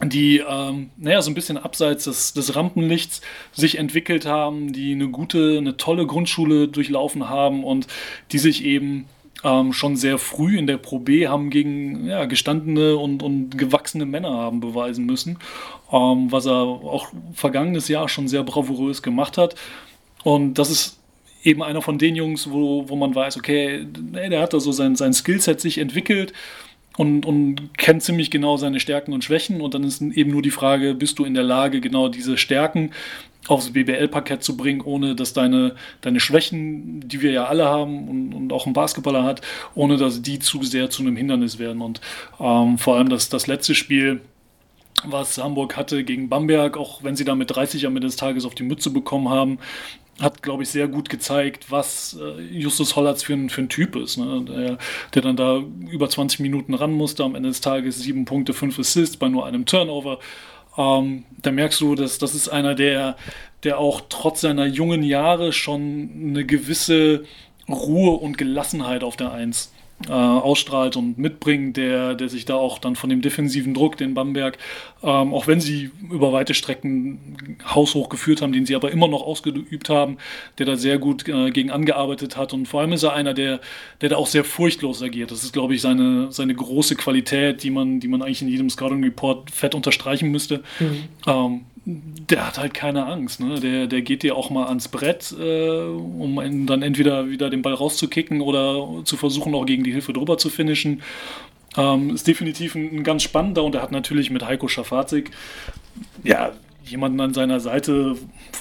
die, ähm, naja, so ein bisschen abseits des, des Rampenlichts sich entwickelt haben, die eine gute, eine tolle Grundschule durchlaufen haben und die sich eben ähm, schon sehr früh in der Pro B haben gegen ja, gestandene und, und gewachsene Männer haben beweisen müssen, ähm, was er auch vergangenes Jahr schon sehr bravourös gemacht hat. Und das ist eben einer von den Jungs, wo, wo man weiß, okay, der hat da so sein, sein Skillset sich entwickelt und, und kennt ziemlich genau seine Stärken und Schwächen. Und dann ist eben nur die Frage, bist du in der Lage, genau diese Stärken aufs BBL-Parkett zu bringen, ohne dass deine, deine Schwächen, die wir ja alle haben und, und auch ein Basketballer hat, ohne dass die zu sehr zu einem Hindernis werden. Und ähm, vor allem das, das letzte Spiel, was Hamburg hatte gegen Bamberg, auch wenn sie da mit 30 am Ende des Tages auf die Mütze bekommen haben, hat, glaube ich, sehr gut gezeigt, was äh, Justus Hollatz für ein, für ein Typ ist. Ne? Der, der, dann da über 20 Minuten ran musste, am Ende des Tages sieben Punkte, fünf Assists bei nur einem Turnover. Ähm, da merkst du, dass das ist einer, der, der auch trotz seiner jungen Jahre schon eine gewisse Ruhe und Gelassenheit auf der Eins äh, ausstrahlt und mitbringt, der, der sich da auch dann von dem defensiven Druck, den Bamberg, ähm, auch wenn sie über weite Strecken haushoch geführt haben, den sie aber immer noch ausgeübt haben, der da sehr gut äh, gegen angearbeitet hat. Und vor allem ist er einer, der, der da auch sehr furchtlos agiert. Das ist, glaube ich, seine, seine große Qualität, die man, die man eigentlich in jedem Scouting Report fett unterstreichen müsste. Mhm. Ähm, der hat halt keine Angst. Ne? Der, der geht dir auch mal ans Brett, äh, um dann entweder wieder den Ball rauszukicken oder zu versuchen, auch gegen die Hilfe drüber zu finishen. Ähm, ist definitiv ein, ein, ganz spannender und er hat natürlich mit Heiko Schafazik, ja, jemanden an seiner Seite,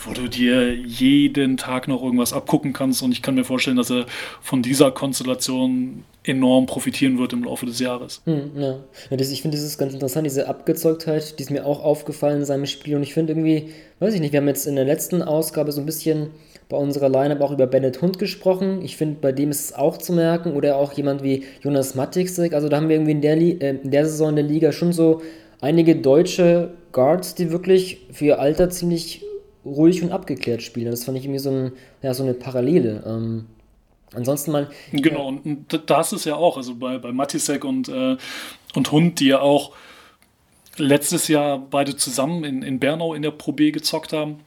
wo du dir jeden Tag noch irgendwas abgucken kannst. Und ich kann mir vorstellen, dass er von dieser Konstellation enorm profitieren wird im Laufe des Jahres. Hm, ja. ich finde, das ist ganz interessant, diese Abgezeugtheit, die ist mir auch aufgefallen in seinem Spiel. Und ich finde irgendwie, weiß ich nicht, wir haben jetzt in der letzten Ausgabe so ein bisschen bei unserer Line-Up auch über Bennett Hund gesprochen. Ich finde, bei dem ist es auch zu merken. Oder auch jemand wie Jonas Matixek. Also da haben wir irgendwie in der, äh, in der Saison in der Liga schon so einige deutsche Guards, die wirklich für ihr Alter ziemlich ruhig und abgeklärt spielen. Das fand ich irgendwie so, ein, ja, so eine Parallele. Ähm, ansonsten mal. Genau, und da ist es ja auch, also bei, bei Matisek und, äh, und Hund, die ja auch letztes Jahr beide zusammen in, in Bernau in der Pro B gezockt haben.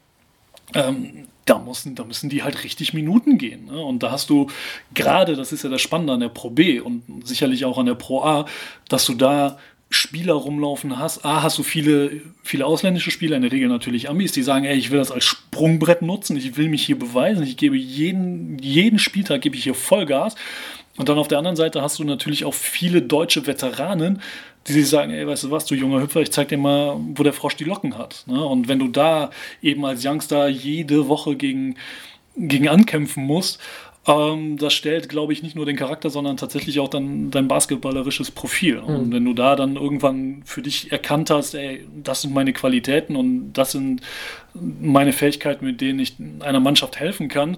Ähm, da müssen, da müssen die halt richtig Minuten gehen. Ne? Und da hast du gerade, das ist ja das Spannende an der Pro B und sicherlich auch an der Pro A, dass du da Spieler rumlaufen hast. A, hast du viele, viele ausländische Spieler, in der Regel natürlich Amis, die sagen, ey, ich will das als Sprungbrett nutzen, ich will mich hier beweisen, ich gebe jeden, jeden Spieltag gebe ich hier Vollgas. Und dann auf der anderen Seite hast du natürlich auch viele deutsche Veteranen, die sich sagen, ey, weißt du was, du junger Hüpfer, ich zeig dir mal, wo der Frosch die Locken hat. Ne? Und wenn du da eben als Youngster jede Woche gegen, gegen ankämpfen musst, ähm, das stellt, glaube ich, nicht nur den Charakter, sondern tatsächlich auch dann dein basketballerisches Profil. Mhm. Und wenn du da dann irgendwann für dich erkannt hast, ey, das sind meine Qualitäten und das sind meine Fähigkeiten, mit denen ich einer Mannschaft helfen kann,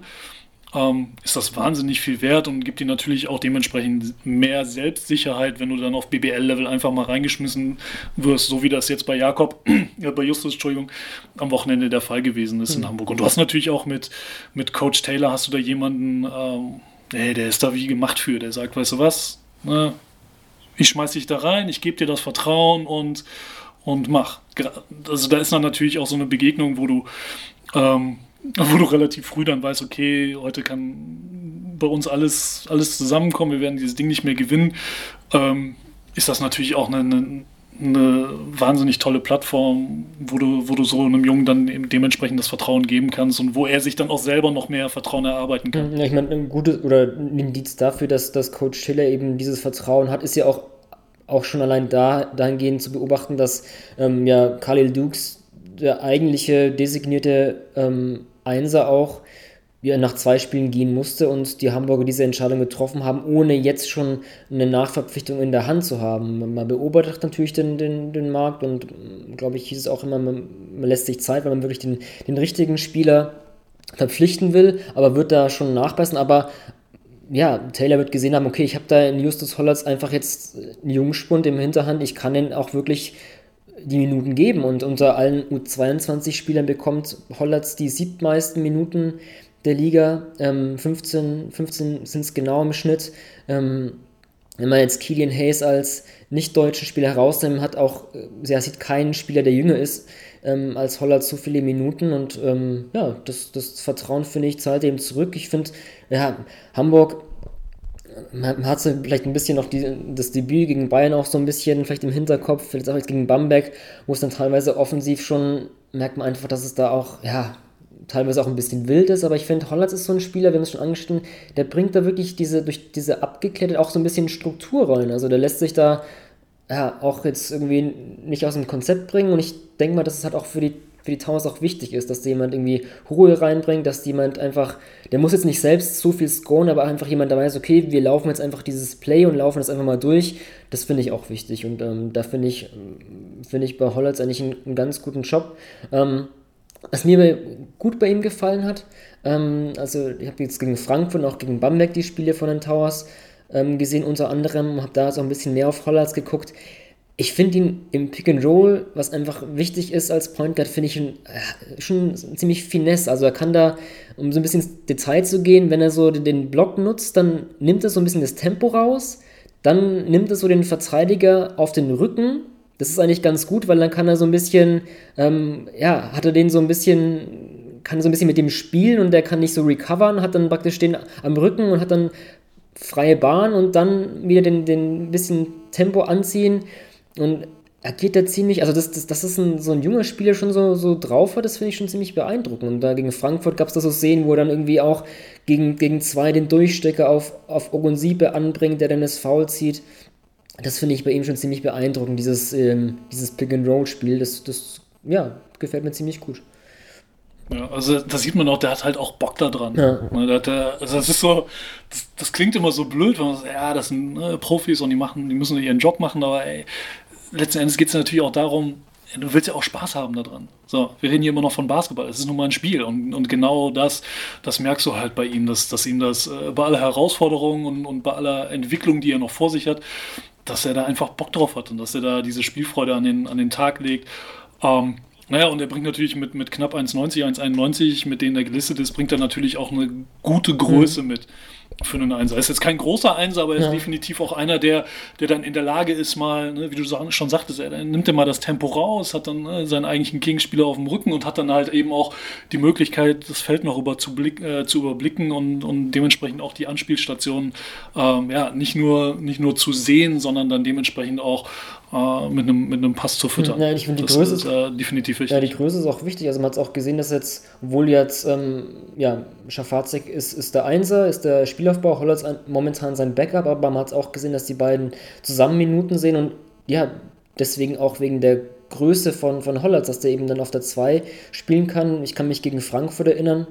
ähm, ist das wahnsinnig viel wert und gibt dir natürlich auch dementsprechend mehr Selbstsicherheit, wenn du dann auf BBL-Level einfach mal reingeschmissen wirst, so wie das jetzt bei Jakob, äh, bei Justus, Entschuldigung, am Wochenende der Fall gewesen ist mhm. in Hamburg. Und du hast natürlich auch mit, mit Coach Taylor hast du da jemanden, ähm, ey, der ist da wie gemacht für, der sagt, weißt du was, ne, ich schmeiß dich da rein, ich gebe dir das Vertrauen und, und mach. Also da ist dann natürlich auch so eine Begegnung, wo du ähm, wo du relativ früh dann weißt, okay, heute kann bei uns alles, alles zusammenkommen, wir werden dieses Ding nicht mehr gewinnen, ähm, ist das natürlich auch eine, eine, eine, wahnsinnig tolle Plattform, wo du, wo du so einem Jungen dann eben dementsprechend das Vertrauen geben kannst und wo er sich dann auch selber noch mehr Vertrauen erarbeiten kann. Ja, ich meine, ein gutes oder ein Indiz dafür, dass, dass Coach Schiller eben dieses Vertrauen hat, ist ja auch, auch schon allein da, dahingehend zu beobachten, dass ähm, ja Khalil Dukes der eigentliche designierte ähm, Einser auch er nach zwei Spielen gehen musste und die Hamburger diese Entscheidung getroffen haben, ohne jetzt schon eine Nachverpflichtung in der Hand zu haben. Man beobachtet natürlich den, den, den Markt und glaube ich, hieß es auch immer, man, man, lässt sich Zeit, weil man wirklich den, den richtigen Spieler verpflichten will, aber wird da schon nachbessern. Aber ja, Taylor wird gesehen haben, okay, ich habe da in Justus Hollatz einfach jetzt einen Jungspund im Hinterhand, ich kann ihn auch wirklich die Minuten geben und unter allen U22-Spielern bekommt Hollatz die siebtmeisten Minuten der Liga, ähm, 15, 15 sind es genau im Schnitt. Ähm, wenn man jetzt Killian Hayes als nicht-deutschen Spieler herausnimmt, hat auch, äh, ja, sieht keinen Spieler, der jünger ist, ähm, als Hollatz so viele Minuten und ähm, ja, das, das Vertrauen, finde ich, zahlt eben zurück. Ich finde, ja, Hamburg man hat so vielleicht ein bisschen noch die, das Debüt gegen Bayern auch so ein bisschen vielleicht im Hinterkopf, vielleicht auch jetzt gegen Bamberg, wo es dann teilweise offensiv schon, merkt man einfach, dass es da auch, ja, teilweise auch ein bisschen wild ist, aber ich finde, Hollands ist so ein Spieler, wir haben es schon angeschnitten, der bringt da wirklich diese, durch diese abgeklärte auch so ein bisschen Struktur rein. Also der lässt sich da ja auch jetzt irgendwie nicht aus dem Konzept bringen und ich denke mal, dass es halt auch für die für die Towers auch wichtig ist, dass jemand irgendwie Ruhe reinbringt, dass jemand einfach, der muss jetzt nicht selbst so viel scoren, aber einfach jemand dabei ist, okay, wir laufen jetzt einfach dieses Play und laufen das einfach mal durch. Das finde ich auch wichtig und ähm, da finde ich, finde ich bei Hollatz eigentlich einen, einen, ganz guten Job. Ähm, was mir gut bei ihm gefallen hat, ähm, also ich habe jetzt gegen Frankfurt und auch gegen Bamberg die Spiele von den Towers ähm, gesehen, unter anderem, habe da so ein bisschen mehr auf Hollatz geguckt ich finde ihn im Pick and Roll, was einfach wichtig ist als Point Guard, finde ich ihn, äh, schon ziemlich finesse. Also er kann da, um so ein bisschen ins Detail zu gehen, wenn er so den Block nutzt, dann nimmt er so ein bisschen das Tempo raus, dann nimmt er so den Verteidiger auf den Rücken. Das ist eigentlich ganz gut, weil dann kann er so ein bisschen, ähm, ja, hat er den so ein bisschen, kann so ein bisschen mit dem spielen und der kann nicht so recovern, hat dann praktisch den am Rücken und hat dann freie Bahn und dann wieder den, den bisschen Tempo anziehen und agiert da ziemlich, also das, das, das ist ein, so ein junger Spieler schon so, so drauf hat, das finde ich schon ziemlich beeindruckend. Und da gegen Frankfurt gab es da so Szenen, wo er dann irgendwie auch gegen, gegen zwei den Durchstecker auf, auf Ogunsipe anbringt, der dann das Foul zieht. Das finde ich bei ihm schon ziemlich beeindruckend, dieses, ähm, dieses Pick-and-Roll-Spiel. Das, das, ja, gefällt mir ziemlich gut. Ja, also da sieht man auch, der hat halt auch Bock da dran. Ja. Ne, der, also das ist so, das, das, klingt immer so blöd, wenn man sagt, ja, das sind ne, Profis und die machen, die müssen ihren Job machen, aber ey, letzten Endes geht es natürlich auch darum, du willst ja auch Spaß haben daran. So, wir reden hier immer noch von Basketball. Es ist nun mal ein Spiel und, und genau das, das merkst du halt bei ihm, dass, dass ihm das äh, bei aller Herausforderung und, und bei aller Entwicklung, die er noch vor sich hat, dass er da einfach Bock drauf hat und dass er da diese Spielfreude an den, an den Tag legt. Ähm, naja, und er bringt natürlich mit, mit knapp 1,90, 1,91, mit denen er gelistet ist, bringt er natürlich auch eine gute Größe mhm. mit für einen Einser. Er ist jetzt kein großer Einser, aber er ist ja. definitiv auch einer, der, der dann in der Lage ist, mal, ne, wie du schon sagtest, er nimmt ja mal das Tempo raus, hat dann ne, seinen eigentlichen Gegenspieler auf dem Rücken und hat dann halt eben auch die Möglichkeit, das Feld noch über zu, blick, äh, zu überblicken und, und dementsprechend auch die Anspielstationen ähm, ja, nicht, nur, nicht nur zu sehen, sondern dann dementsprechend auch äh, mit, einem, mit einem Pass zu füttern. Ja, ich finde die das Größe ist äh, definitiv wichtig. Ja, die Größe ist auch wichtig. Also man hat es auch gesehen, dass jetzt, obwohl jetzt ähm, ja, Schafazik ist, ist der Einser, ist der Spielaufbau, Hollatz momentan sein Backup, aber man hat es auch gesehen, dass die beiden zusammen Minuten sehen und ja, deswegen auch wegen der Größe von, von Hollatz, dass der eben dann auf der 2 spielen kann. Ich kann mich gegen Frankfurt erinnern,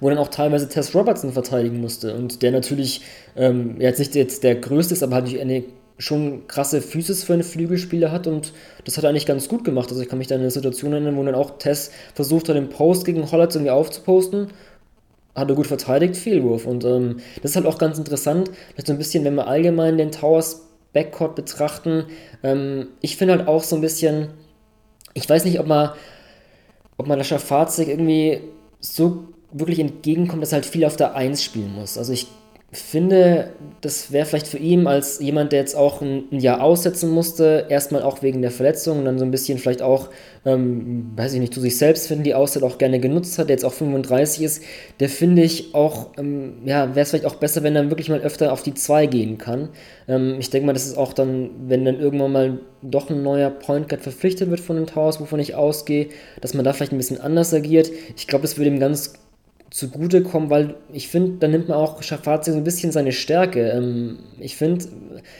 wo dann auch teilweise Tess Robertson verteidigen musste und der natürlich ähm, jetzt nicht jetzt der größte ist, aber halt eine schon krasse Physis für einen Flügelspieler hat und das hat er eigentlich ganz gut gemacht. Also ich kann mich da an eine Situation erinnern, wo dann auch Tess versucht hat, den Post gegen Hollatz irgendwie aufzuposten. Hat er gut verteidigt, Fehlwurf. Und ähm, das ist halt auch ganz interessant, vielleicht so ein bisschen, wenn wir allgemein den Towers Backcourt betrachten. Ähm, ich finde halt auch so ein bisschen, ich weiß nicht, ob man, ob man das Fahrzeug irgendwie so wirklich entgegenkommt, dass er halt viel auf der 1 spielen muss. Also ich finde, das wäre vielleicht für ihn als jemand, der jetzt auch ein, ein, Jahr aussetzen musste, erstmal auch wegen der Verletzung und dann so ein bisschen vielleicht auch, ähm, weiß ich nicht, zu sich selbst finden, die Auszeit auch gerne genutzt hat, der jetzt auch 35 ist, der finde ich auch, ähm, ja, wäre es vielleicht auch besser, wenn er wirklich mal öfter auf die 2 gehen kann. Ähm, ich denke mal, das ist auch dann, wenn dann irgendwann mal doch ein neuer Point Guard verpflichtet wird von den Towers, wovon ich ausgehe, dass man da vielleicht ein bisschen anders agiert. Ich glaube, das würde ihm ganz zugutekommen, weil ich finde, da nimmt man auch Schafazi so ein bisschen seine Stärke. Ähm, ich finde,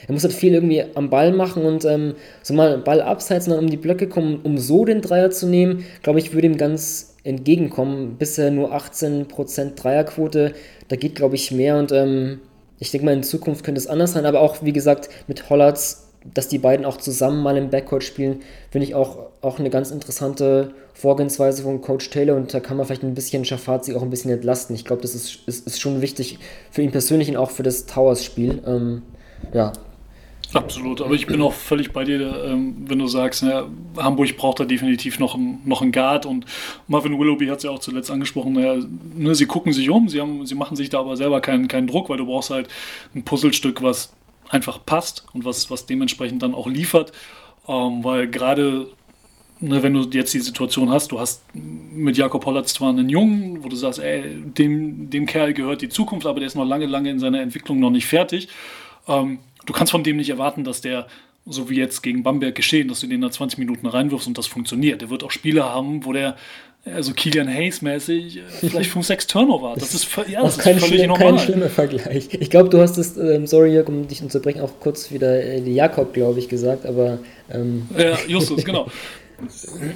er muss halt viel irgendwie am Ball machen und ähm, so mal Ball abseits und dann um die Blöcke kommen, um so den Dreier zu nehmen, glaube ich, würde ihm ganz entgegenkommen. Bisher nur 18% Dreierquote, da geht, glaube ich, mehr und ähm, ich denke mal, in Zukunft könnte es anders sein, aber auch, wie gesagt, mit Hollatz dass die beiden auch zusammen mal im Backcourt spielen, finde ich auch, auch eine ganz interessante Vorgehensweise von Coach Taylor und da kann man vielleicht ein bisschen Schafazi auch ein bisschen entlasten. Ich glaube, das ist, ist, ist schon wichtig für ihn persönlich und auch für das Towers-Spiel. Ähm, ja, Absolut, aber ich bin auch völlig bei dir, ähm, wenn du sagst, ja, Hamburg braucht da definitiv noch, ein, noch einen Guard und Marvin Willoughby hat es ja auch zuletzt angesprochen, ja, ne, sie gucken sich um, sie, haben, sie machen sich da aber selber keinen, keinen Druck, weil du brauchst halt ein Puzzlestück, was einfach passt und was, was dementsprechend dann auch liefert, ähm, weil gerade ne, wenn du jetzt die Situation hast, du hast mit Jakob Hollatz zwar einen Jungen, wo du sagst, ey, dem, dem Kerl gehört die Zukunft, aber der ist noch lange, lange in seiner Entwicklung noch nicht fertig. Ähm, du kannst von dem nicht erwarten, dass der, so wie jetzt gegen Bamberg geschehen, dass du den nach 20 Minuten reinwirfst und das funktioniert. Der wird auch Spiele haben, wo der also Kilian Hayes-mäßig, äh, vielleicht 5, 6 Turnover. Das ist, ja, das ist kein, völlig schlimm, normal. kein schlimmer Vergleich. Ich glaube, du hast es, ähm, sorry Jörg, um dich unterzubrechen, auch kurz wieder äh, Jakob, glaube ich, gesagt, aber. Ähm. Ja, Justus, genau.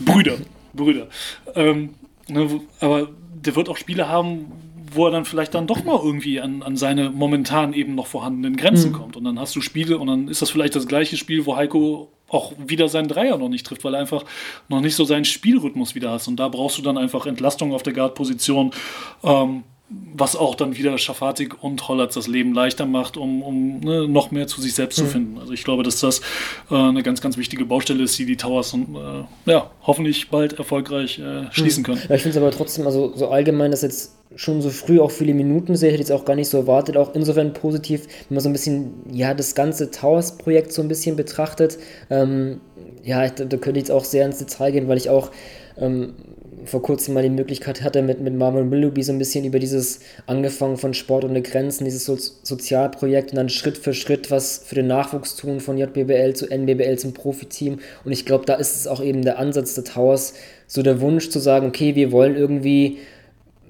Brüder, Brüder. Ähm, ne, aber der wird auch Spiele haben, wo er dann vielleicht dann doch mal irgendwie an, an seine momentan eben noch vorhandenen Grenzen mhm. kommt. Und dann hast du Spiele und dann ist das vielleicht das gleiche Spiel, wo Heiko auch wieder seinen Dreier noch nicht trifft, weil er einfach noch nicht so seinen Spielrhythmus wieder hat. Und da brauchst du dann einfach Entlastung auf der Guard-Position. Ähm, was auch dann wieder Schafatik und Hollatz das Leben leichter macht, um, um ne, noch mehr zu sich selbst mhm. zu finden. Also ich glaube, dass das äh, eine ganz, ganz wichtige Baustelle ist, die die Towers und, äh, ja, hoffentlich bald erfolgreich äh, schließen mhm. können. Ja, ich finde es aber trotzdem, also so allgemein, dass jetzt schon so früh auch viele Minuten sehe, hätte ich jetzt auch gar nicht so erwartet, auch insofern positiv, wenn man so ein bisschen, ja, das ganze Towers-Projekt so ein bisschen betrachtet. Ähm, ja, da, da könnte ich jetzt auch sehr ins Detail gehen, weil ich auch ähm, vor kurzem mal die Möglichkeit hatte, mit, mit Marvin Willoughby so ein bisschen über dieses angefangen von Sport ohne Grenzen, dieses so Sozialprojekt und dann Schritt für Schritt was für den Nachwuchs tun von JBL zu NBBL zum Profiteam. Und ich glaube, da ist es auch eben der Ansatz der Towers, so der Wunsch zu sagen, okay, wir wollen irgendwie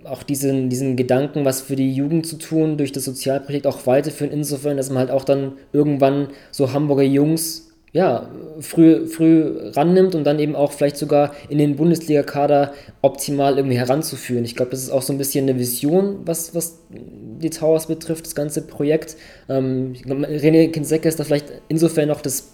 auch diesen, diesen Gedanken, was für die Jugend zu tun, durch das Sozialprojekt auch weiterführen, insofern, dass man halt auch dann irgendwann so Hamburger Jungs ja, früh, früh rannimmt und dann eben auch vielleicht sogar in den Bundesliga-Kader optimal irgendwie heranzuführen. Ich glaube, das ist auch so ein bisschen eine Vision, was, was die Towers betrifft, das ganze Projekt. Ähm, René Kinsecke ist da vielleicht insofern noch das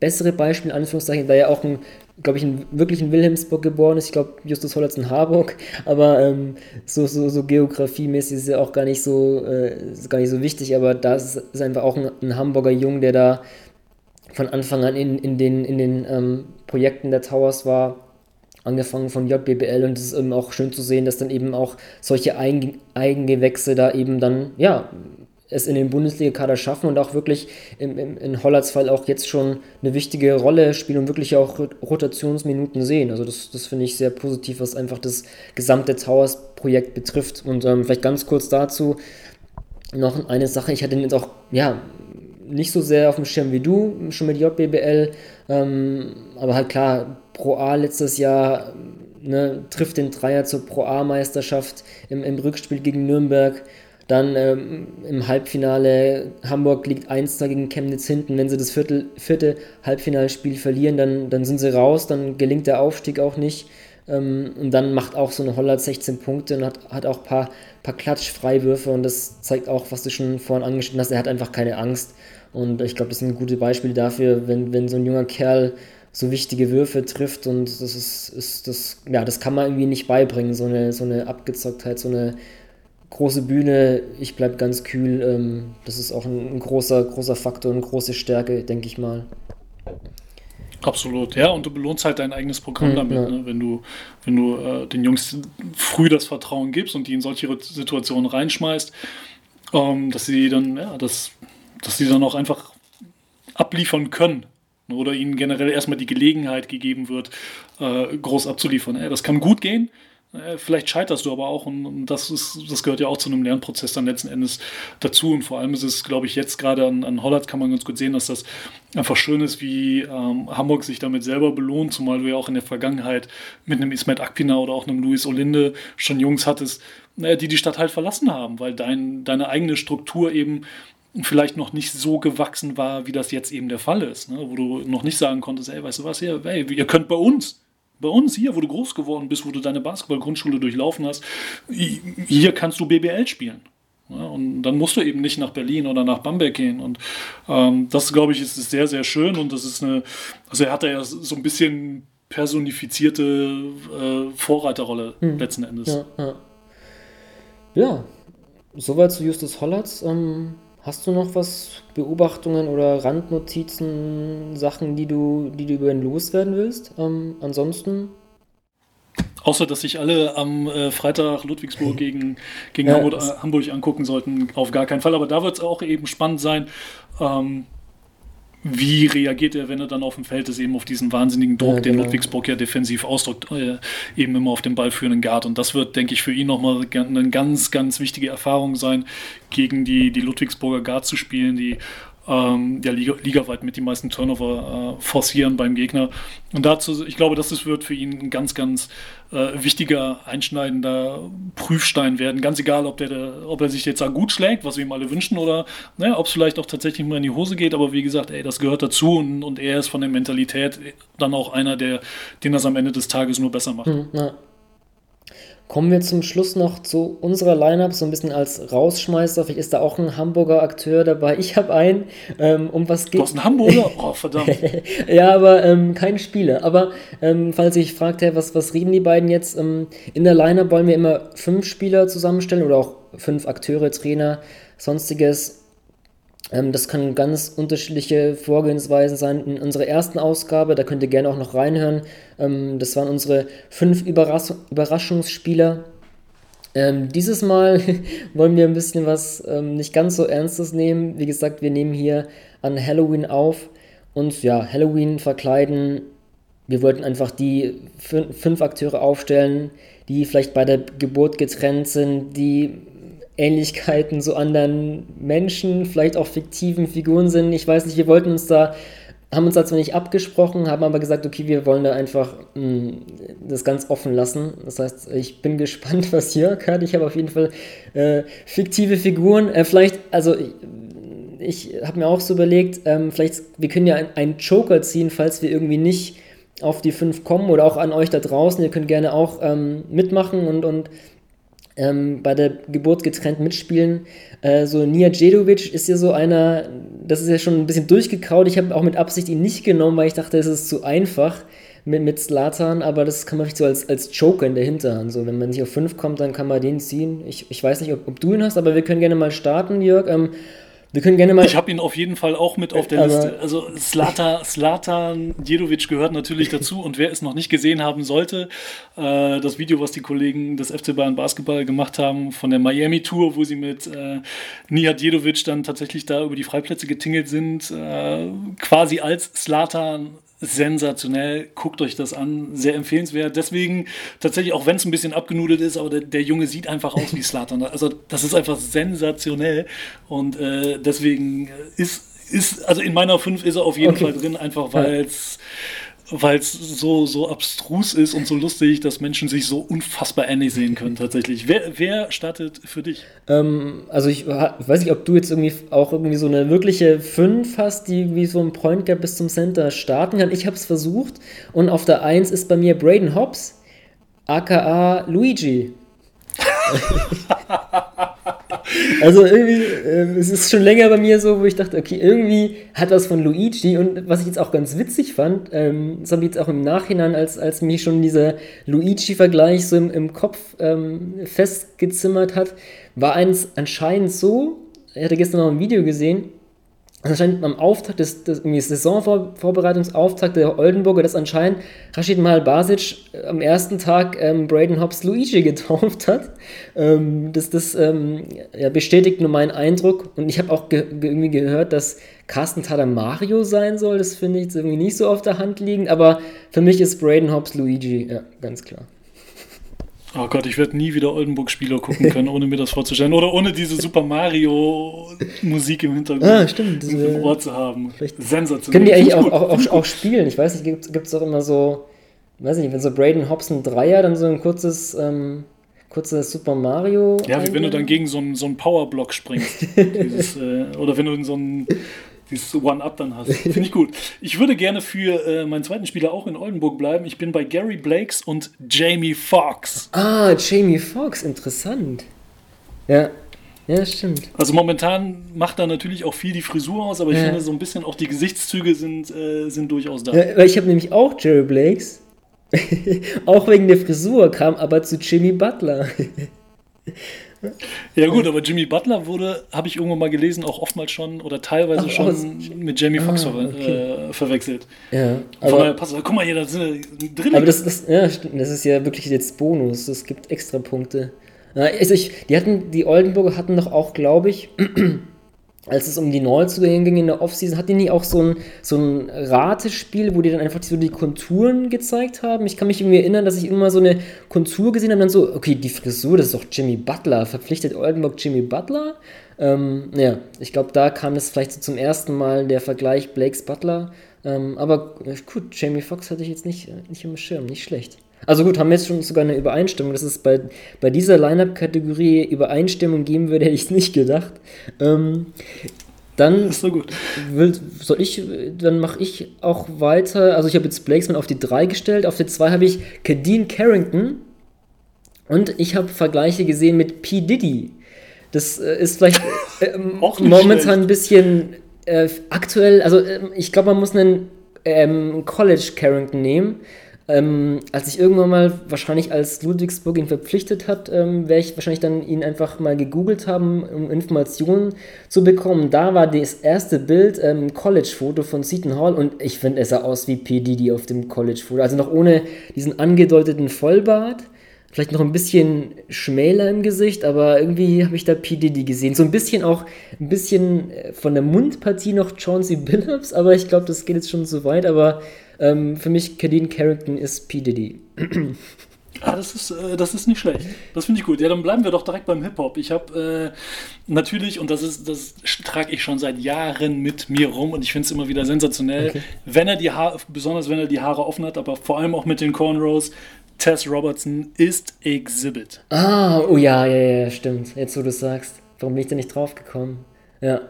bessere Beispiel, in Anführungszeichen, da er auch ein, glaube ich, ein, wirklich in Wilhelmsburg geboren ist. Ich glaube, Justus Hollatz in Harburg, aber ähm, so, so, so geografiemäßig ist ja auch gar nicht so, äh, gar nicht so wichtig, aber da ist, ist einfach auch ein, ein Hamburger Jung, der da von Anfang an in, in den, in den ähm, Projekten der Towers war, angefangen von JBBL und es ist eben auch schön zu sehen, dass dann eben auch solche Eigen Eigengewächse da eben dann, ja, es in den Bundesliga-Kader schaffen und auch wirklich im, im, in Hollands Fall auch jetzt schon eine wichtige Rolle spielen und wirklich auch Rotationsminuten sehen. Also das, das finde ich sehr positiv, was einfach das gesamte Towers-Projekt betrifft. Und ähm, vielleicht ganz kurz dazu noch eine Sache, ich hatte jetzt auch, ja, nicht so sehr auf dem Schirm wie du, schon mit JBBL, ähm, aber halt klar, Pro A letztes Jahr ne, trifft den Dreier zur Pro A-Meisterschaft im, im Rückspiel gegen Nürnberg. Dann ähm, im Halbfinale Hamburg liegt 1 gegen Chemnitz hinten. Wenn sie das Viertel, vierte Halbfinalspiel verlieren, dann, dann sind sie raus, dann gelingt der Aufstieg auch nicht. Ähm, und dann macht auch so eine Holland 16 Punkte und hat, hat auch ein paar, paar Klatschfreiwürfe und das zeigt auch, was du schon vorhin angeschnitten hast, er hat einfach keine Angst. Und ich glaube, das sind gute Beispiele dafür, wenn, wenn so ein junger Kerl so wichtige Würfe trifft und das ist, ist das, ja, das kann man irgendwie nicht beibringen, so eine, so eine Abgezocktheit, so eine große Bühne, ich bleibe ganz kühl, ähm, das ist auch ein, ein, großer, großer Faktor, eine große Stärke, denke ich mal. Absolut, ja, und du belohnst halt dein eigenes Programm mhm, damit, ja. ne? wenn du, wenn du äh, den Jungs früh das Vertrauen gibst und die in solche Situationen reinschmeißt, ähm, dass sie dann, ja, das dass sie dann auch einfach abliefern können. Oder ihnen generell erstmal die Gelegenheit gegeben wird, äh, groß abzuliefern. das kann gut gehen, äh, vielleicht scheiterst du aber auch und, das, ist, das gehört ja auch zu einem Lernprozess dann letzten Endes dazu. Und vor allem ist es, glaube ich, jetzt gerade an, an Holland kann man ganz gut sehen, dass das einfach schön ist, wie ähm, Hamburg sich damit selber belohnt, zumal du ja auch in der Vergangenheit mit einem Ismet Akpina oder auch einem Luis Olinde schon Jungs hattest, die die Stadt halt verlassen haben, weil dein, deine eigene Struktur eben vielleicht noch nicht so gewachsen war, wie das jetzt eben der Fall ist. Ne? Wo du noch nicht sagen konntest, ey, weißt du was, hier, ey, ihr könnt bei uns, bei uns hier, wo du groß geworden bist, wo du deine Basketball-Grundschule durchlaufen hast, hier kannst du BBL spielen. Ja, und dann musst du eben nicht nach Berlin oder nach Bamberg gehen. Und ähm, das, glaube ich, ist, ist sehr, sehr schön. Und das ist eine, also er hat ja so ein bisschen personifizierte äh, Vorreiterrolle hm. letzten Endes. Ja, ja. ja, soweit zu Justus Hollatz. Ähm, hast du noch was, Beobachtungen oder Randnotizen, Sachen, die du, die du über ihn loswerden willst? Ähm, ansonsten Außer, dass sich alle am äh, Freitag Ludwigsburg gegen, gegen ja, Hamburg, äh, Hamburg, angucken sollten, auf gar keinen Fall. Aber da wird es auch eben spannend sein, ähm, wie reagiert er, wenn er dann auf dem Feld ist, eben auf diesen wahnsinnigen Druck, ja, genau. den Ludwigsburg ja defensiv ausdrückt, äh, eben immer auf den ballführenden Guard. Und das wird, denke ich, für ihn nochmal eine ganz, ganz wichtige Erfahrung sein, gegen die, die Ludwigsburger Guard zu spielen, die ähm, ja, Liga, ligaweit mit die meisten Turnover äh, forcieren beim Gegner. Und dazu, ich glaube, das wird für ihn ein ganz, ganz äh, wichtiger, einschneidender Prüfstein werden. Ganz egal, ob, der, ob er sich jetzt da gut schlägt, was wir ihm alle wünschen, oder ne, ob es vielleicht auch tatsächlich mal in die Hose geht. Aber wie gesagt, ey, das gehört dazu und, und er ist von der Mentalität dann auch einer, der, den das am Ende des Tages nur besser macht. Mhm, ja. Kommen wir zum Schluss noch zu unserer Lineup, so ein bisschen als Rausschmeißer. Vielleicht ist da auch ein Hamburger Akteur dabei. Ich habe einen. Ähm, um was geht Du hast einen Hamburger? Oh, verdammt. ja, aber ähm, kein Spieler. Aber ähm, falls ihr euch fragt, hey, was, was reden die beiden jetzt? Ähm, in der Lineup wollen wir immer fünf Spieler zusammenstellen oder auch fünf Akteure, Trainer, sonstiges. Ähm, das können ganz unterschiedliche Vorgehensweisen sein. In unserer ersten Ausgabe, da könnt ihr gerne auch noch reinhören, ähm, das waren unsere fünf Überras Überraschungsspieler. Ähm, dieses Mal wollen wir ein bisschen was nicht ganz so Ernstes nehmen. Wie gesagt, wir nehmen hier an Halloween auf und ja, Halloween verkleiden. Wir wollten einfach die fünf Akteure aufstellen, die vielleicht bei der Geburt getrennt sind, die Ähnlichkeiten zu anderen Menschen, vielleicht auch fiktiven Figuren sind. Ich weiß nicht, wir wollten uns da, haben uns da zwar nicht abgesprochen, haben aber gesagt, okay, wir wollen da einfach mh, hm, das ganz offen lassen. Das heißt, ich bin gespannt, was Jörg hat. Ich habe auf jeden Fall äh, fiktive Figuren. Äh, vielleicht, also ich, ich habe mir auch so überlegt, ähm, vielleicht, wir können ja einen Joker ziehen, falls wir irgendwie nicht auf die fünf kommen oder auch an euch da draußen. Ihr könnt gerne auch ähm, mitmachen und, und ähm, bei der Geburt getrennt mitspielen. Äh, so Nia Djedovic ist ja so einer, das ist ja schon ein bisschen durchgekaut. Ich habe auch mit Absicht ihn nicht genommen, weil ich dachte, es ist zu einfach mit, mit Slatan, aber das kann man nicht so als, als Joker in der Hinterhand. So, wenn man nicht auf 5 kommt, dann kann man den ziehen. Ich, ich weiß nicht, ob, ob, du ihn hast, aber wir können gerne mal starten, Jörg. Ähm, wir können gerne mal. Ich habe ihn auf jeden Fall auch mit auf der Liste. Also Slata, Slatan Djedovic gehört natürlich dazu und wer es noch nicht gesehen haben sollte, äh, das Video, was die Kollegen des FC Bayern Basketball gemacht haben von der Miami Tour, wo sie mit äh, Nihat Djedovic dann tatsächlich da über die Freiplätze getingelt sind, äh, quasi als Slatan sensationell. Guckt euch das an, sehr empfehlenswert. Deswegen tatsächlich, auch wenn es ein bisschen abgenudelt ist, aber der, der Junge sieht einfach aus wie Slatan. Also das ist einfach sensationell und äh, deswegen ist, ist, also in meiner 5 ist er auf jeden okay. Fall drin, einfach weil es weil es so, so abstrus ist und so lustig, dass Menschen sich so unfassbar ähnlich sehen können tatsächlich. Wer, wer startet für dich? Ähm, also ich, weiß nicht, ob du jetzt irgendwie auch irgendwie so eine wirkliche 5 hast, die wie so ein Point Gap bis zum Center starten kann. Ich habe es versucht und auf der 1 ist bei mir Braden Hobbs, aka Luigi. Also irgendwie, äh, es ist schon länger bei mir so, wo ich dachte, okay, irgendwie hat was von Luigi. Und was ich jetzt auch ganz witzig fand, ähm, das habe ich jetzt auch im Nachhinein, als, als mich schon dieser Luigi-Vergleich so im, im Kopf ähm, festgezimmert hat, war eins anscheinend so, ich hatte gestern noch ein Video gesehen, anscheinend am Auftakt des, des Saisonvorbereitungsauftakt der Oldenburger, dass anscheinend Rashid Mal Basic äh, am ersten Tag ähm, Braden Hobbs Luigi getauft hat. Ähm, das das ähm, ja, bestätigt nur meinen Eindruck. Und ich habe auch ge irgendwie gehört, dass Carsten Tada Mario sein soll. Das finde ich jetzt irgendwie nicht so auf der Hand liegend. Aber für mich ist Braden Hobbs Luigi, ja, ganz klar. Oh Gott, ich werde nie wieder Oldenburg-Spieler gucken können, ohne mir das vorzustellen. Oder ohne diese Super Mario-Musik im Hintergrund ah, stimmt, diese, im Ohr zu haben. Sensationell. Können die eigentlich auch, auch, auch, auch, spielen? Ich weiß nicht, gibt es doch immer so, weiß nicht, wenn so Braden Hobson Dreier dann so ein kurzes, ähm, kurzes Super Mario. Ja, wie wenn du dann gegen so einen, so einen Powerblock springst. Dieses, äh, oder wenn du in so einen dieses One-Up dann hast. Finde ich gut. Ich würde gerne für äh, meinen zweiten Spieler auch in Oldenburg bleiben. Ich bin bei Gary Blakes und Jamie Foxx. Ah, Jamie Foxx, interessant. Ja. Ja, stimmt. Also momentan macht da natürlich auch viel die Frisur aus, aber ich Ja. finde so ein bisschen auch die Gesichtszüge sind, äh, sind durchaus da. Ja, weil ich habe nämlich auch Jerry Blakes. auch wegen der Frisur kam aber zu Jimmy Butler. Ja gut, aber Jimmy Butler wurde, habe ich irgendwann mal gelesen, auch oftmals schon oder teilweise Ach, schon aus- mit Jamie Foxx Ah, okay. äh, verwechselt. ja, Von daher aber, passt das. Guck mal hier, das sind Drillinge. aber das, das, ja, stimmt, das ist ja wirklich jetzt Bonus. Es gibt extra Punkte. Ja, Also ich, die hatten, die Oldenburger hatten doch auch, glaube ich, als es um die Neuzugänge ging in der Offseason, hatten die auch so ein, so ein Ratespiel, wo die dann einfach so die Konturen gezeigt haben? Ich kann mich irgendwie erinnern, dass ich immer so eine Kontur gesehen habe und dann so, okay, die Frisur, das ist doch Jimmy Butler. Verpflichtet Oldenburg Jimmy Butler? Ähm, ja, ich glaube, da kam das vielleicht so zum ersten Mal der Vergleich Blakes Butler. Ähm, aber gut, Jamie Foxx hatte ich jetzt nicht, äh, nicht im Schirm, nicht schlecht. Also gut, haben wir jetzt schon sogar eine Übereinstimmung. Dass es bei, bei dieser Line-Up-Kategorie Übereinstimmung geben würde, hätte ich es nicht gedacht. Ähm, dann so will, soll ich, dann mache ich auch weiter. Also ich habe jetzt Blakesman auf die 3 gestellt. Auf die 2 habe ich Kadeen Carrington. Und ich habe Vergleiche gesehen mit P. Diddy. Das äh, ist vielleicht ähm, Auch nicht momentan schlecht. ein bisschen äh, aktuell. Also ähm, ich glaube, man muss einen ähm, College Carrington nehmen. Ähm, als ich irgendwann mal wahrscheinlich als Ludwigsburg ihn verpflichtet hat, ähm, werde ich wahrscheinlich dann ihn einfach mal gegoogelt haben, um Informationen zu bekommen. Da war das erste Bild ähm, College-Foto von Seton Hall und ich finde, er sah aus wie P. Diddy auf dem College-Foto. Also noch ohne diesen angedeuteten Vollbart. Vielleicht noch ein bisschen schmäler im Gesicht, aber irgendwie habe ich da P. Diddy gesehen. So ein bisschen auch, ein bisschen äh, von der Mundpartie noch Chauncey Billups, aber ich glaube, das geht jetzt schon zu weit. Aber ähm, für mich, Kadeen Carrington ist P. Diddy. Ah, das ist, äh, das ist nicht schlecht. Das finde ich gut. Ja, dann bleiben wir doch direkt beim Hip-Hop. Ich habe äh, natürlich, und das ist, das trage ich schon seit Jahren mit mir rum und ich finde es immer wieder sensationell, wenn er die Haare, besonders wenn er die Haare offen hat, aber vor allem auch mit den Cornrows, Tess Robertson ist Exhibit. Ah, oh ja, ja, ja, stimmt. Jetzt, wo du es sagst. Warum bin ich da nicht drauf gekommen? Ja,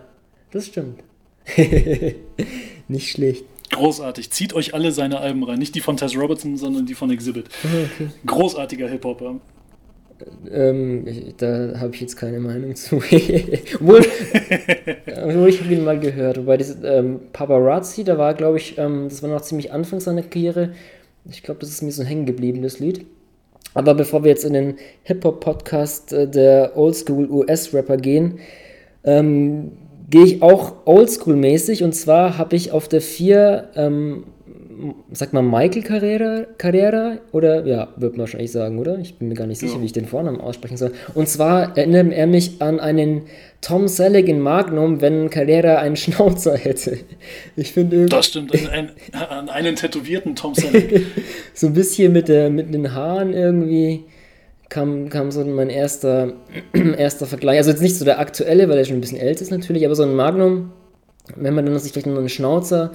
das stimmt. nicht schlecht. Großartig. Zieht euch alle seine Alben rein. Nicht die von Tess Robertson, sondern die von Exhibit. Großartiger Hip-Hopper. Ähm, ich, da habe ich jetzt keine Meinung zu. obwohl, ich habe ihn mal gehört. Wobei dieses ähm, Paparazzi, da war, glaube ich, ähm, das war noch ziemlich Anfang seiner Karriere. Ich glaube, das ist mir so hängen geblieben, das Lied. Aber bevor wir jetzt in den Hip-Hop-Podcast äh, der Oldschool-US-Rapper gehen, ähm, gehe ich auch Oldschool-mäßig. Und zwar habe ich auf der 4, ähm, sag mal, Michael Carrera, Carrera oder ja, wird man wahrscheinlich sagen, oder? Ich bin mir gar nicht sicher, Ja. wie ich den Vornamen aussprechen soll. Und zwar erinnert er mich an einen Tom Selleck in Magnum, wenn Carrera einen Schnauzer hätte. Ich finde Das stimmt. An, ein, an einen tätowierten Tom Selleck. so ein bisschen mit, der, mit den Haaren irgendwie kam, kam so mein erster, erster Vergleich. Also jetzt nicht so der aktuelle, weil er schon ein bisschen älter ist natürlich, aber so ein Magnum, wenn man dann sich vielleicht noch einen Schnauzer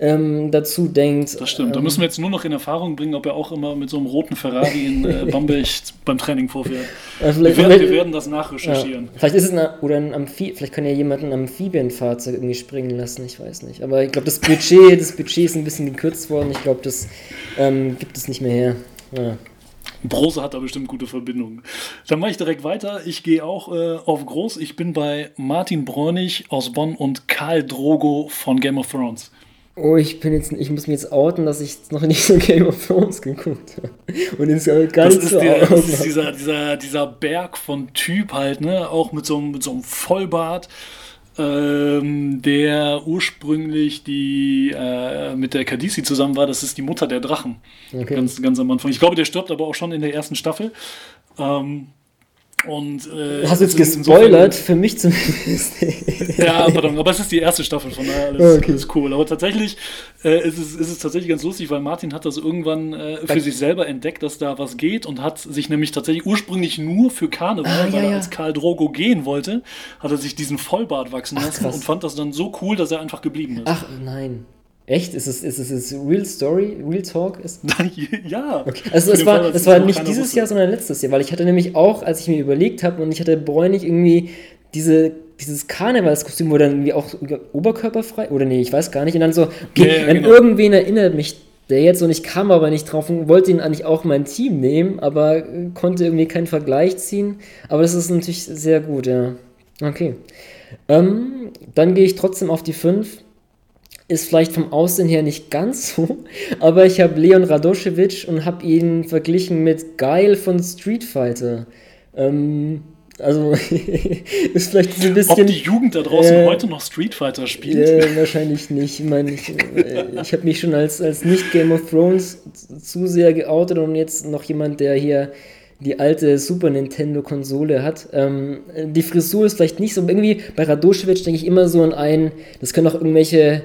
ähm, dazu denkt. Das stimmt. Da ähm, müssen wir jetzt nur noch in Erfahrung bringen, ob er auch immer mit so einem roten Ferrari in äh, Bamberg beim Training vorfährt. äh, Wir werden, wir werden das ja, nachrecherchieren. vielleicht ist es ein, oder ein Amphi vielleicht kann ja jemand ein Amphibienfahrzeug irgendwie springen lassen, ich weiß nicht. Aber ich glaube, das Budget, das Budget ist ein bisschen gekürzt worden. Ich glaube, das ähm, gibt es nicht mehr her. Ja. Brose hat da bestimmt gute Verbindungen. Dann mache ich direkt weiter. Ich gehe auch äh, auf groß. Ich bin bei Martin Bräunig aus Bonn und Karl Drogo von Game of Thrones. Oh, ich bin jetzt, ich muss mich jetzt outen, dass ich noch nicht so Game of Thrones geguckt habe. Und jetzt gar Das nicht ist, so der, das ist dieser, dieser, dieser Berg von Typ halt, ne? Auch mit so, mit so einem Vollbart, ähm, der ursprünglich die äh, mit der Kadisi zusammen war. Das ist die Mutter der Drachen. Okay. Ganz, ganz am Anfang. Ich glaube, der stirbt aber auch schon in der ersten Staffel. Ähm, und, äh, Hast du jetzt es ist gespoilert? Für mich zumindest. ja, pardon, aber es ist die erste Staffel, von daher alles, Okay. alles cool. Aber tatsächlich äh, ist, es, ist es tatsächlich ganz lustig, weil Martin hat das irgendwann äh, für sich selber entdeckt, dass da was geht und hat sich nämlich tatsächlich ursprünglich nur für Karneval, Ah, weil ja, er ja. als Karl Drogo gehen wollte, hat er sich diesen Vollbart wachsen lassen krass. und fand das dann so cool, dass er einfach geblieben ist. Ach nein. Echt? Ist es, ist es ist Real Story? Real Talk? Ist, ja. also Für es war, es war nicht dieses wusste. Jahr, sondern letztes Jahr, weil ich hatte nämlich auch, als ich mir überlegt habe und ich hatte bräunig irgendwie diese, dieses Karnevalskostüm, wo dann irgendwie auch oberkörperfrei, oder nee, ich weiß gar nicht, und dann so, okay, Ja, an genau. irgendwen erinnert mich der jetzt und ich kam aber nicht drauf und wollte ihn eigentlich auch mein Team nehmen, aber äh, konnte irgendwie keinen Vergleich ziehen, aber das ist natürlich sehr gut, ja. Okay. Ähm, dann gehe ich trotzdem auf die 5. Ist vielleicht vom Aussehen her nicht ganz so, aber ich habe Leon Radoschewitsch und habe ihn verglichen mit Geil von Street Fighter. Ähm, also ist vielleicht so ein bisschen. Ob die Jugend da draußen äh, heute noch Street Fighter spielt? Äh, wahrscheinlich nicht. Ich meine, ich, äh, ich habe mich schon als, als nicht Game of Thrones zu sehr geoutet und jetzt noch jemand, der hier die alte Super Nintendo-Konsole hat. Ähm, die Frisur ist vielleicht nicht so. Irgendwie bei Radoschewitsch denke ich immer so an einen. Das können auch irgendwelche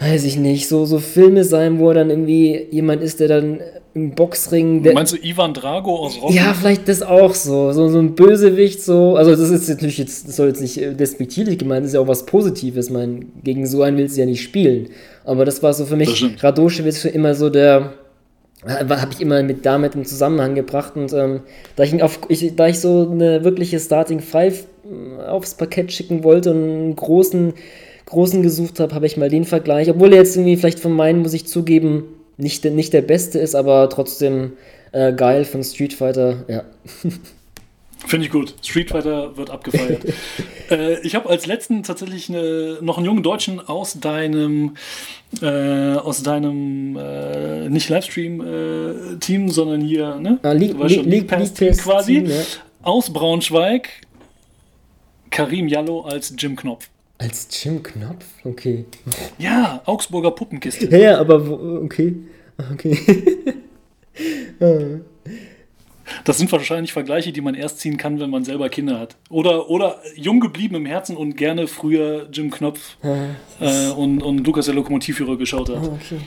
weiß ich nicht, so, so Filme sein, wo er dann irgendwie jemand ist, der dann im Boxring. Der, Meinst du Ivan Drago aus Rocky? Ja, vielleicht das auch so. So, so ein Bösewicht, so. Also, das ist natürlich jetzt, das soll jetzt nicht äh, despektierlich gemeint, das ist ja auch was Positives. Meine, gegen so einen willst du ja nicht spielen. Aber das war so für mich, Radoschewitz für immer so der. Äh, habe ich immer mit damit im Zusammenhang gebracht und ähm, da, ich auf, ich, da ich so eine wirkliche Starting Five äh, aufs Parkett schicken wollte und einen großen großen gesucht habe, habe ich mal den Vergleich. Obwohl er jetzt irgendwie vielleicht von meinen, muss ich zugeben, nicht, nicht der beste ist, aber trotzdem äh, geil von Street Fighter, ja. Finde ich gut. Street Fighter wird abgefeiert. äh, ich habe als letzten tatsächlich eine, noch einen jungen Deutschen aus deinem, äh, aus deinem äh, nicht Livestream-Team, äh, sondern hier, ne? Ah, League, League, League Pass Team quasi. Team, ja. Aus Braunschweig. Karim Jallo als Jim Knopf. Als Jim Knopf? Okay. Ja, Augsburger Puppenkiste. Ja, ja aber wo, okay. Okay. Das sind wahrscheinlich Vergleiche, die man erst ziehen kann, wenn man selber Kinder hat. Oder, oder jung geblieben im Herzen und gerne früher Jim Knopf äh, und, und Lukas der Lokomotivführer geschaut hat. Ah, okay.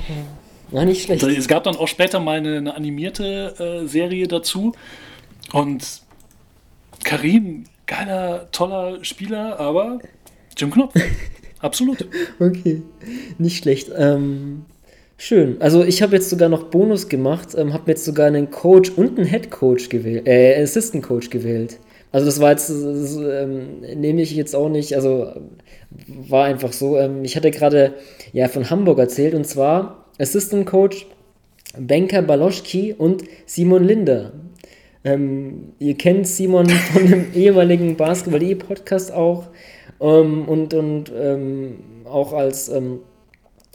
Ja, nicht schlecht. Es gab dann auch später mal eine, eine animierte äh, Serie dazu. Und Karim, geiler, toller Spieler, aber Jim Knopf. Absolut. okay, nicht schlecht. Ähm, schön. Also ich habe jetzt sogar noch Bonus gemacht, ähm, habe jetzt sogar einen Coach und einen Head Coach gewählt, äh, Assistant Coach gewählt. Also das war jetzt, das, ähm, nehme ich jetzt auch nicht, also war einfach so. Ähm, ich hatte gerade ja von Hamburg erzählt und zwar Assistant Coach Benker Baloschki und Simon Linder. Ähm, ihr kennt Simon von dem ehemaligen Basketball-E-Podcast auch. Ähm, und und ähm, auch als ähm,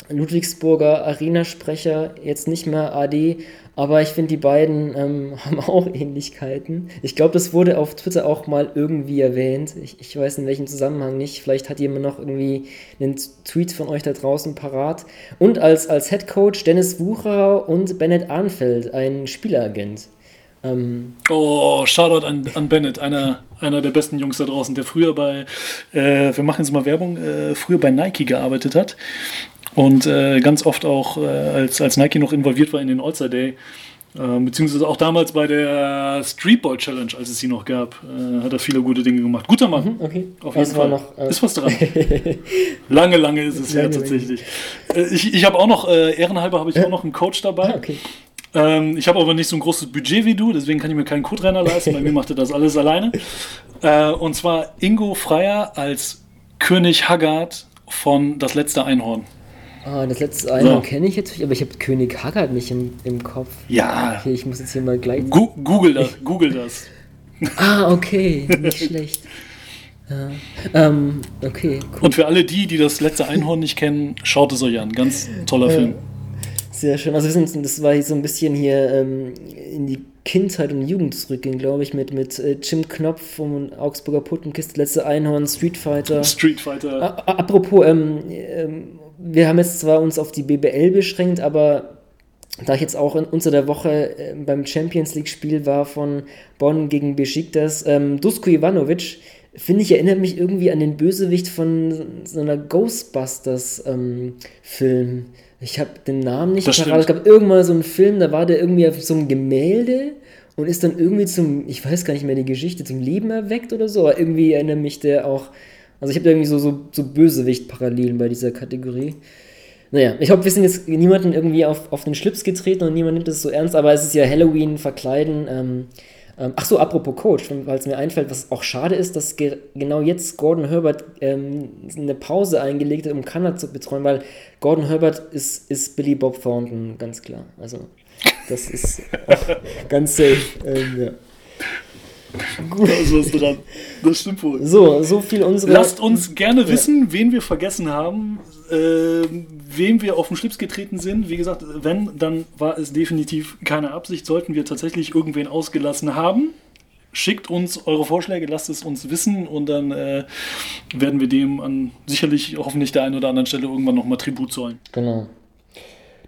Ludwigsburger Arena-Sprecher, jetzt nicht mehr AD, aber ich finde, die beiden ähm, haben auch Ähnlichkeiten. Ich glaube, das wurde auf Twitter auch mal irgendwie erwähnt. Ich, ich, weiß in welchem Zusammenhang nicht. Vielleicht hat jemand noch irgendwie einen Tweet von euch da draußen parat. Und als, als Head Coach Dennis Wucherer und Bennett Arnfeld, ein Spieleragent. Ähm, oh, Shoutout an, an Bennett, einer, einer der besten Jungs da draußen, der früher bei, äh, wir machen jetzt mal Werbung, äh, früher bei Nike gearbeitet hat und äh, ganz oft auch, äh, als, als Nike noch involviert war in den All-Star Day, äh, beziehungsweise auch damals bei der Streetball Challenge, als es sie noch gab, äh, hat er viele gute Dinge gemacht. Guter Mann. Mhm, okay. Auf jeden Fall. Noch, ist was dran. lange, lange ist es ja tatsächlich. ich ich habe auch noch, ehrenhalber habe ich auch noch einen Coach dabei. Ah, okay. Ähm, ich habe aber nicht so ein großes Budget wie du, deswegen kann ich mir keinen Co-Trainer leisten. Bei mir macht er das alles alleine. Äh, und zwar Ingo Freier als König Haggard von Das letzte Einhorn. Ah, das letzte Einhorn so. kenne ich jetzt, aber ich habe König Haggard nicht im, im Kopf. Ja. Okay, ich muss jetzt hier mal gleich. Gu Google das. Google das. ah, okay, nicht schlecht. Ja. Ähm, okay, cool. Und für alle die, die das letzte Einhorn nicht kennen, schaut es euch an. Ganz toller Film. Sehr schön. Also wir sind, das war so ein bisschen hier ähm, in die Kindheit und Jugend zurückgehen, glaube ich, mit, mit äh, Jim Knopf vom Augsburger Puttenkiste, letzte Einhorn, Street Fighter. Street Fighter. A apropos, ähm, ähm, wir haben jetzt zwar uns auf die BBL beschränkt, aber da ich jetzt auch in, unter der Woche äh, beim Champions League-Spiel war von Bonn gegen Besiktas, ähm, Dusko Ivanovic, finde ich, erinnert mich irgendwie an den Bösewicht von so einer Ghostbusters-Film. Ähm, ich habe den Namen nicht parat. Es gab irgendwann so einen Film, da war der irgendwie auf so einem Gemälde und ist dann irgendwie zum, ich weiß gar nicht mehr die Geschichte, zum Leben erweckt oder so. Aber irgendwie erinnert mich der auch. Also ich habe da irgendwie so, so, so Bösewicht-Parallelen bei dieser Kategorie. Naja, ich hoffe, wir sind jetzt niemanden irgendwie auf, auf den Schlips getreten und niemand nimmt das so ernst, aber es ist ja Halloween, Verkleiden. Ähm, ähm, ach so, apropos Coach, weil es mir einfällt, was auch schade ist, dass ge genau jetzt Gordon Herbert ähm, eine Pause eingelegt hat, um Kanada zu betreuen, weil Gordon Herbert ist, ist Billy Bob Thornton, ganz klar. Also, das ist ganz safe. Ähm, ja. Da ist was dran. Das stimmt wohl. So, so viel unsere. Lasst uns gerne wissen, wen wir vergessen haben, äh, wem wir auf den Schlips getreten sind. Wie gesagt, wenn, dann war es definitiv keine Absicht. Sollten wir tatsächlich irgendwen ausgelassen haben, schickt uns eure Vorschläge, lasst es uns wissen und dann äh, werden wir dem an sicherlich hoffentlich der einen oder anderen Stelle irgendwann nochmal Tribut zollen. Genau.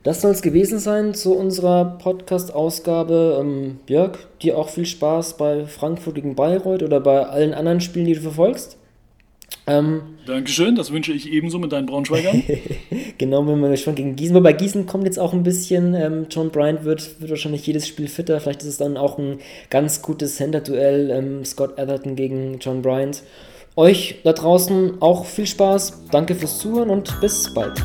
Das soll es gewesen sein zu unserer Podcast-Ausgabe. Ähm, Jörg, dir auch viel Spaß bei Frankfurt gegen Bayreuth oder bei allen anderen Spielen, die du verfolgst. Ähm, Dankeschön, das wünsche ich ebenso mit deinen Braunschweigern. genau, wenn wir schon gegen Gießen. Wobei Gießen kommt jetzt auch ein bisschen. Ähm, John Bryant wird, wird wahrscheinlich jedes Spiel fitter. Vielleicht ist es dann auch ein ganz gutes Center-Duell. Ähm, Scott Atherton gegen John Bryant. Euch da draußen auch viel Spaß. Danke fürs Zuhören und bis bald.